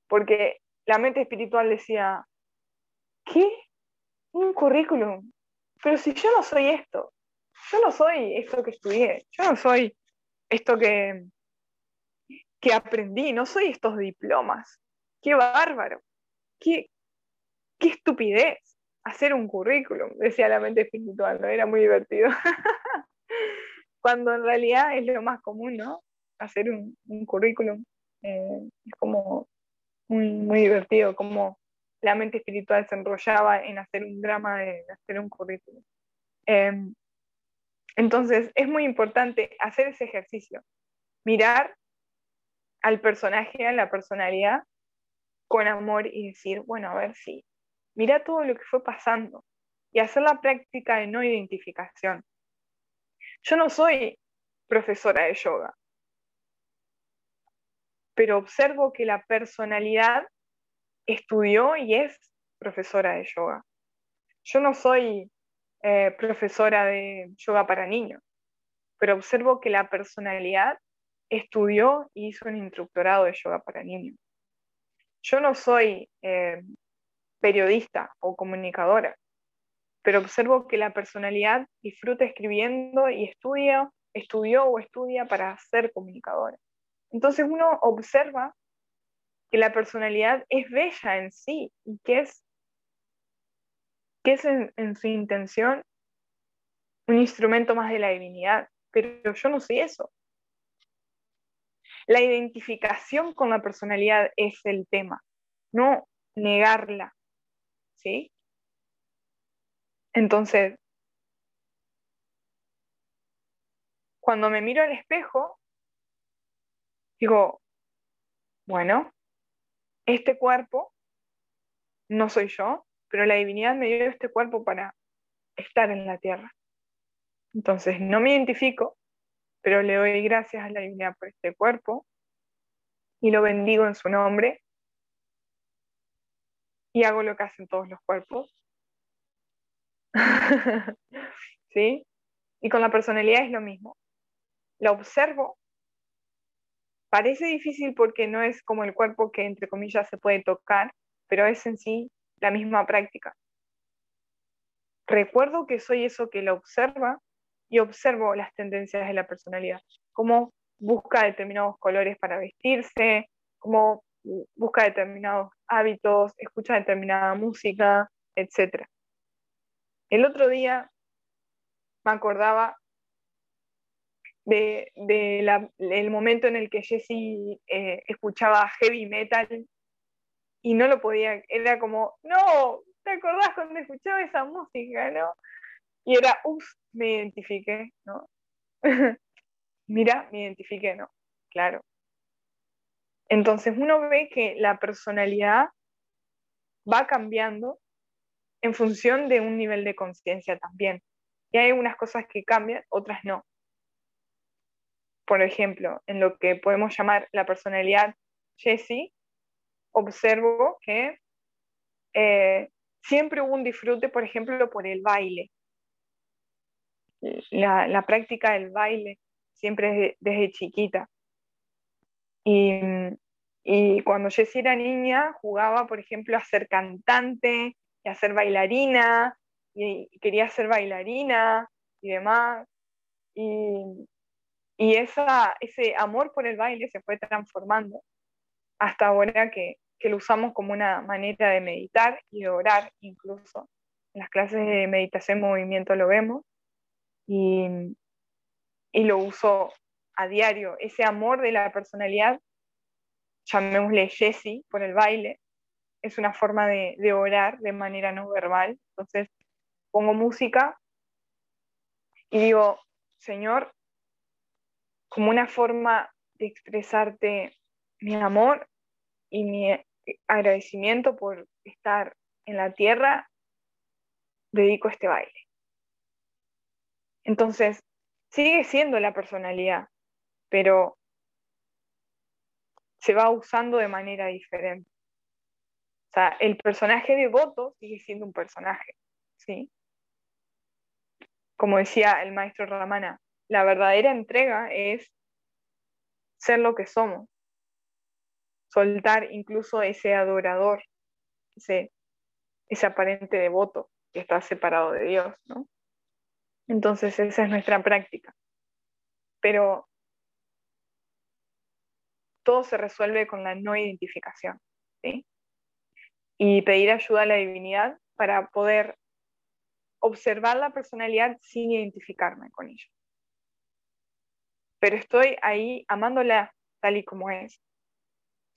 porque la mente espiritual decía, ¿qué? Un currículum. Pero si yo no soy esto, yo no soy esto que estudié, yo no soy esto que, que aprendí, no soy estos diplomas. Qué bárbaro, qué, qué estupidez hacer un currículum, decía la mente espiritual, ¿no? Era muy divertido. *laughs* Cuando en realidad es lo más común, ¿no? Hacer un, currículum. Eh, es como muy, muy divertido, como la mente espiritual se enrollaba en hacer un drama de, hacer un currículum. Em, entonces, es muy importante hacer ese ejercicio, mirar al personaje, a la personalidad, con amor y decir, bueno, a ver si, mira todo lo que fue pasando y hacer la práctica de no identificación. Yo no soy profesora de yoga, pero observo que la personalidad estudió y es profesora de yoga. Yo no soy eh, profesora de yoga para niños, pero observo que la personalidad estudió y hizo un instructorado de yoga para niños. Yo no soy eh, periodista o comunicadora, pero observo que la personalidad disfruta escribiendo y estudia, estudió o estudia para ser comunicadora. Entonces uno observa que la personalidad es bella en sí y que es, que es en su intención un instrumento más de la divinidad. Pero yo no soy eso. La identificación con la personalidad es el tema, no negarla. ¿Sí? Entonces, cuando me miro al espejo, digo, bueno, este cuerpo no soy yo, pero la divinidad me dio este cuerpo para estar en la tierra. Entonces, no me identifico, pero le doy gracias a la divinidad por este cuerpo y lo bendigo en su nombre y hago lo que hacen todos los cuerpos. *laughs* ¿Sí? Y con la personalidad es lo mismo. La observo. Parece difícil porque no es como el cuerpo que entre comillas se puede tocar, pero es en sí la misma práctica. Recuerdo que soy eso que la observa y observo las tendencias de la personalidad, cómo busca determinados colores para vestirse, cómo busca determinados hábitos, escucha determinada música, etc. El otro día me acordaba de, del momento en el que Jessie eh, escuchaba heavy metal y no lo podía, era como, no, ¿te acordás cuando escuchaba esa música, no? Y era, uff, me identifiqué, ¿no? *laughs* Mira, me identifiqué, ¿no? Claro. Entonces uno ve que la personalidad va cambiando en función de un nivel de conciencia también. Y hay unas cosas que cambian, otras no por ejemplo, en lo que podemos llamar la personalidad Jessie, observo que eh, siempre hubo un disfrute, por ejemplo, por el baile. La, práctica del baile, siempre desde, chiquita. Y, y, cuando Jessie era niña, jugaba, por ejemplo, a ser cantante y a ser bailarina, y quería ser bailarina y demás. Y, y esa, ese amor por el baile se fue transformando hasta ahora que, lo usamos como una manera de meditar y de orar incluso. En las clases de meditación movimiento lo vemos y, lo uso a diario. Ese amor de la personalidad, llamémosle Jessie por el baile, es una forma de, de orar de manera no verbal. Entonces pongo música y digo, Señor, como una forma de expresarte mi amor y mi agradecimiento por estar en la tierra, dedico este baile. Entonces, sigue siendo la personalidad, pero se va usando de manera diferente. O sea, el personaje devoto sigue siendo un personaje, ¿sí? Como decía el maestro Ramana, la verdadera entrega es ser lo que somos, soltar incluso ese adorador, ese, ese aparente devoto que está separado de Dios, ¿no? Entonces esa es nuestra práctica. Pero todo se resuelve con la no identificación, ¿sí? Y pedir ayuda a la divinidad para poder observar la personalidad sin identificarme con ella pero estoy ahí amándola tal y como es,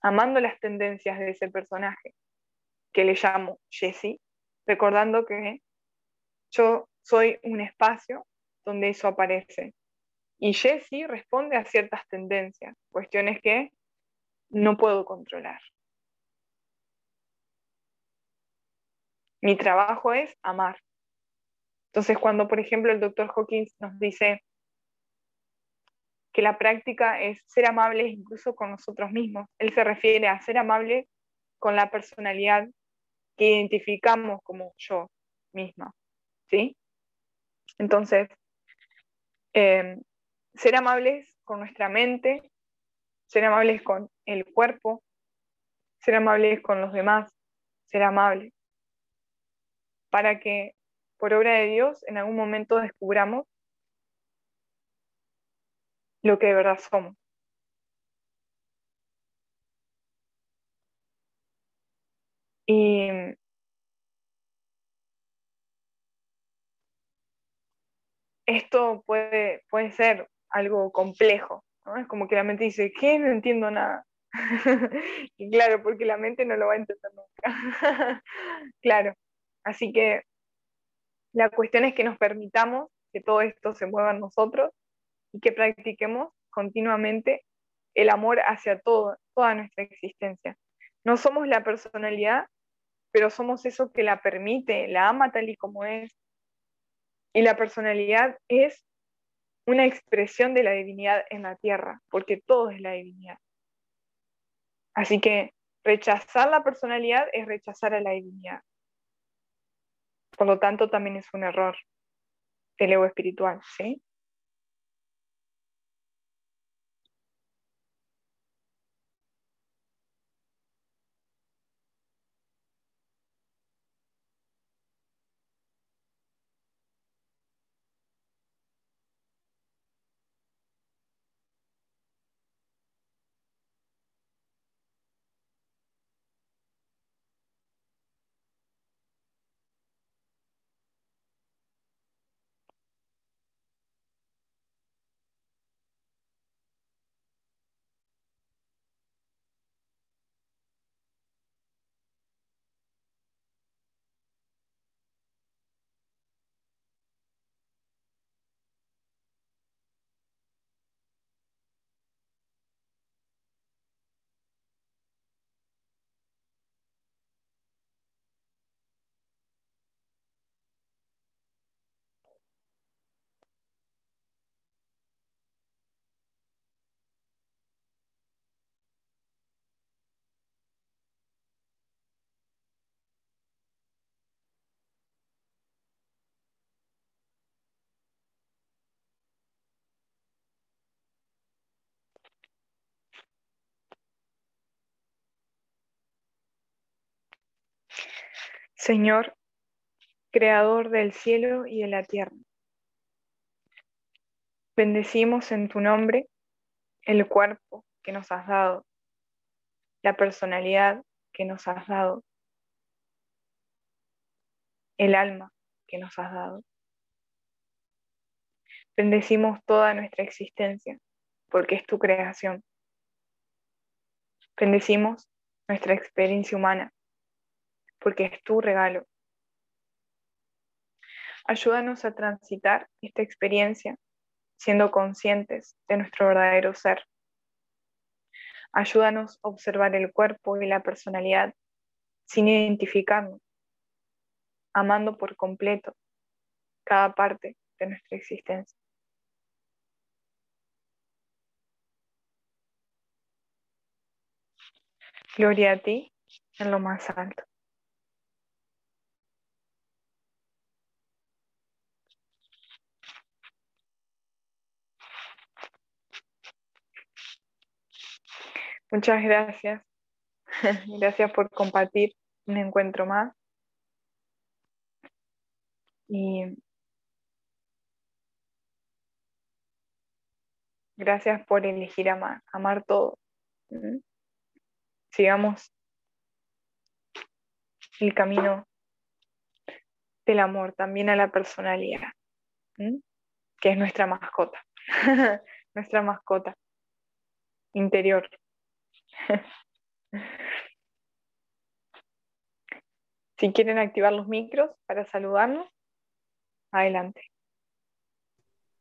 amando las tendencias de ese personaje que le llamo Jessie, recordando que yo soy un espacio donde eso aparece. Y Jessie responde a ciertas tendencias, cuestiones que no puedo controlar. Mi trabajo es amar. Entonces, cuando, por ejemplo, el doctor Hawkins nos dice, que la práctica es ser amables incluso con nosotros mismos. Él se refiere a ser amable con la personalidad que identificamos como yo misma. ¿Sí? Entonces, em, ser amables con nuestra mente, ser amables con el cuerpo, ser amables con los demás, ser amables, para que por obra de Dios en algún momento descubramos lo que de verdad somos. Y esto puede, puede ser algo complejo, ¿no? Es como que la mente dice, ¿qué? No entiendo nada. *laughs* claro, porque la mente no lo va a entender nunca. *laughs* claro, así que la cuestión es que nos permitamos que todo esto se mueva en nosotros y que practiquemos continuamente el amor hacia todo, toda nuestra existencia. No somos la personalidad, pero somos eso que la permite, la ama tal y como es. Y la personalidad es una expresión de la divinidad en la tierra, porque todo es la divinidad. Así que rechazar la personalidad es rechazar a la divinidad. Por lo tanto, también es un error del ego espiritual, ¿sí? Señor, Creador del cielo y de la tierra. Bendecimos en tu nombre el cuerpo que nos has dado, la personalidad que nos has dado, el alma que nos has dado. Bendecimos toda nuestra existencia porque es tu creación. Bendecimos nuestra experiencia humana porque es tu regalo. Ayúdanos a transitar esta experiencia siendo conscientes de nuestro verdadero ser. Ayúdanos a observar el cuerpo y la personalidad sin identificarnos, amando por completo cada parte de nuestra existencia. Gloria a ti en lo más alto. Muchas gracias. gracias por compartir un encuentro más. Y gracias por elegir amar, amar todo. Sigamos el camino del amor, también a la personalidad, que es nuestra mascota, *laughs* nuestra mascota interior. *laughs* si quieren activar los micros para saludarnos, adelante.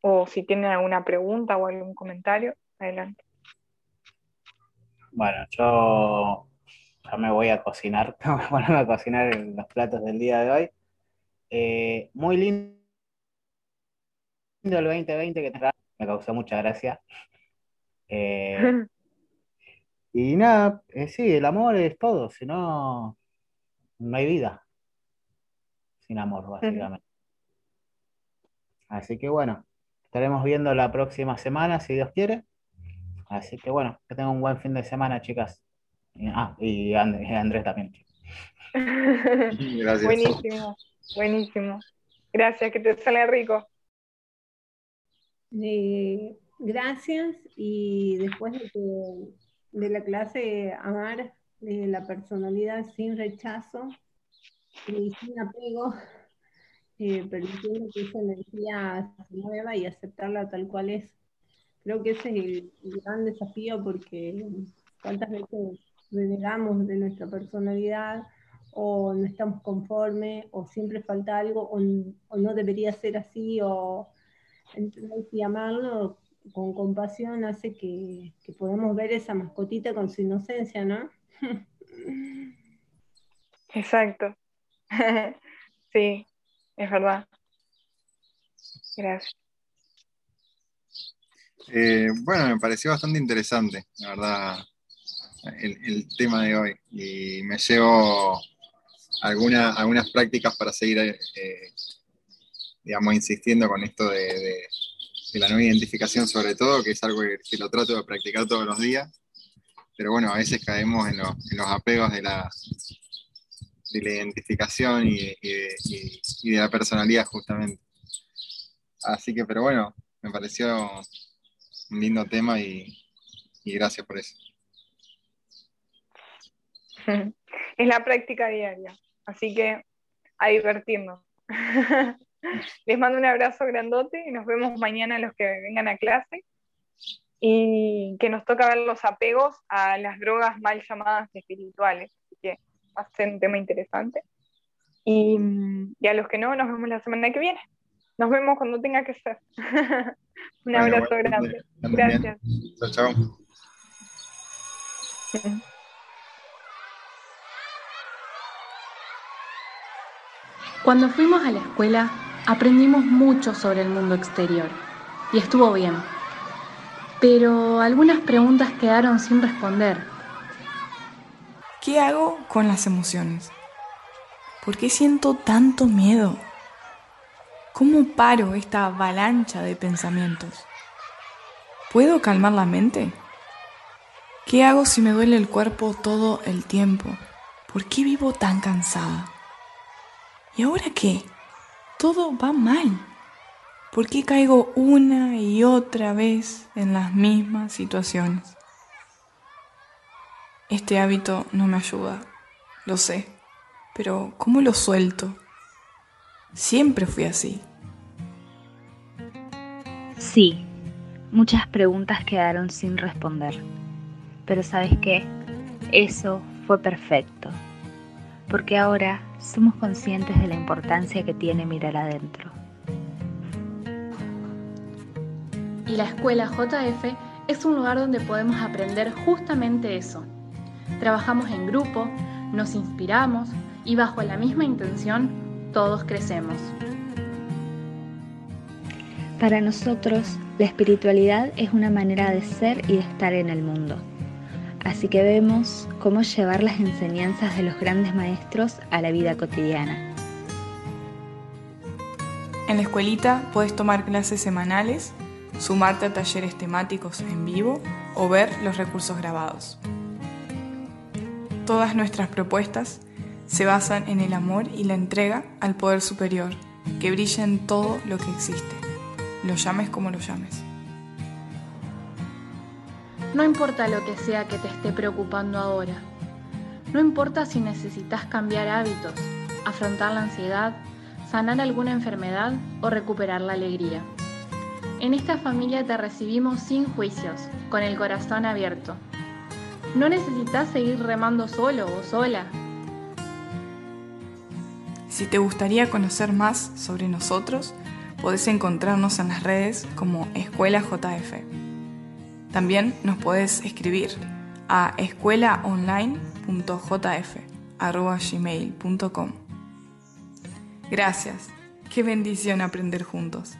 O si tienen alguna pregunta o algún comentario, adelante. Bueno, yo ya me voy a cocinar, *laughs* voy a cocinar los platos del día de hoy. Eh, muy lindo el 2020 que me causó mucha gracia. *laughs* Eh, Y nada, eh, sí, el amor es todo, si no, no hay vida sin amor, básicamente. Así que bueno, estaremos viendo la próxima semana, si Dios quiere. Así que bueno, que tengan un buen fin de semana, chicas. ah, y Andrés, también. *laughs* Gracias. Buenísimo, buenísimo. Gracias, que te sale rico. Eh, gracias y después de que de la clase amar de la personalidad sin rechazo y sin apego, eh, permitiendo que esa energía se mueva y aceptarla tal cual es. Creo que ese es el, gran desafío porque cuántas veces renegamos de nuestra personalidad o no estamos conformes o siempre falta algo o, no debería ser así o entender y amarlo con compasión hace que, podamos ver esa mascotita con su inocencia, ¿no? Exacto. *laughs* sí, es verdad. Gracias. Eh, bueno, me pareció bastante interesante, la verdad, el, tema de hoy. Y me llevo alguna, algunas prácticas para seguir, eh, digamos, insistiendo con esto de de la no identificación sobre todo, que es algo que, lo trato de practicar todos los días, pero bueno, a veces caemos en, los apegos de la, de la identificación y, de la personalidad justamente. Así que, pero bueno, me pareció un lindo tema y, gracias por eso. *laughs* Es la práctica diaria, así que a divertirnos. *laughs* *laughs* Les mando un abrazo grandote y nos vemos mañana los que vengan a clase. Y que nos toca ver los apegos a las drogas mal llamadas espirituales. Así que va a ser un tema interesante. Y, a los que no, nos vemos la semana que viene. Nos vemos cuando tenga que ser. *laughs* un abrazo grande. Gracias. Chao, chao. Cuando fuimos a la escuela, aprendimos mucho sobre el mundo exterior y estuvo bien. Pero algunas preguntas quedaron sin responder. ¿Qué hago con las emociones? ¿Por qué siento tanto miedo? ¿Cómo paro esta avalancha de pensamientos? ¿Puedo calmar la mente? ¿Qué hago si me duele el cuerpo todo el tiempo? ¿Por qué vivo tan cansada? ¿Y ahora qué? Todo va mal. ¿Por qué caigo una y otra vez en las mismas situaciones? Este hábito no me ayuda, lo sé, pero ¿cómo lo suelto? Siempre fui así. Sí, muchas preguntas quedaron sin responder. Pero sabes qué? Eso fue perfecto. Porque ahora somos conscientes de la importancia que tiene mirar adentro. Y la escuela JF es un lugar donde podemos aprender justamente eso. Trabajamos en grupo, nos inspiramos y bajo la misma intención todos crecemos. Para nosotros, la espiritualidad es una manera de ser y de estar en el mundo. Así que vemos cómo llevar las enseñanzas de los grandes maestros a la vida cotidiana. En la escuelita puedes tomar clases semanales sumarte a talleres temáticos en vivo o ver los recursos grabados. Todas nuestras propuestas se basan en el amor y la entrega al poder superior, que brilla en todo lo que existe, lo llames como lo llames. No importa lo que sea que te esté preocupando ahora. No importa si necesitas cambiar hábitos, afrontar la ansiedad, sanar alguna enfermedad o recuperar la alegría. En esta familia te recibimos sin juicios, con el corazón abierto. No necesitas seguir remando solo o sola. Si te gustaría conocer más sobre nosotros, podés encontrarnos en las redes como Escuela JF. También nos podés escribir a escuelaonline.jf.gmail.com Gracias. Qué bendición aprender juntos.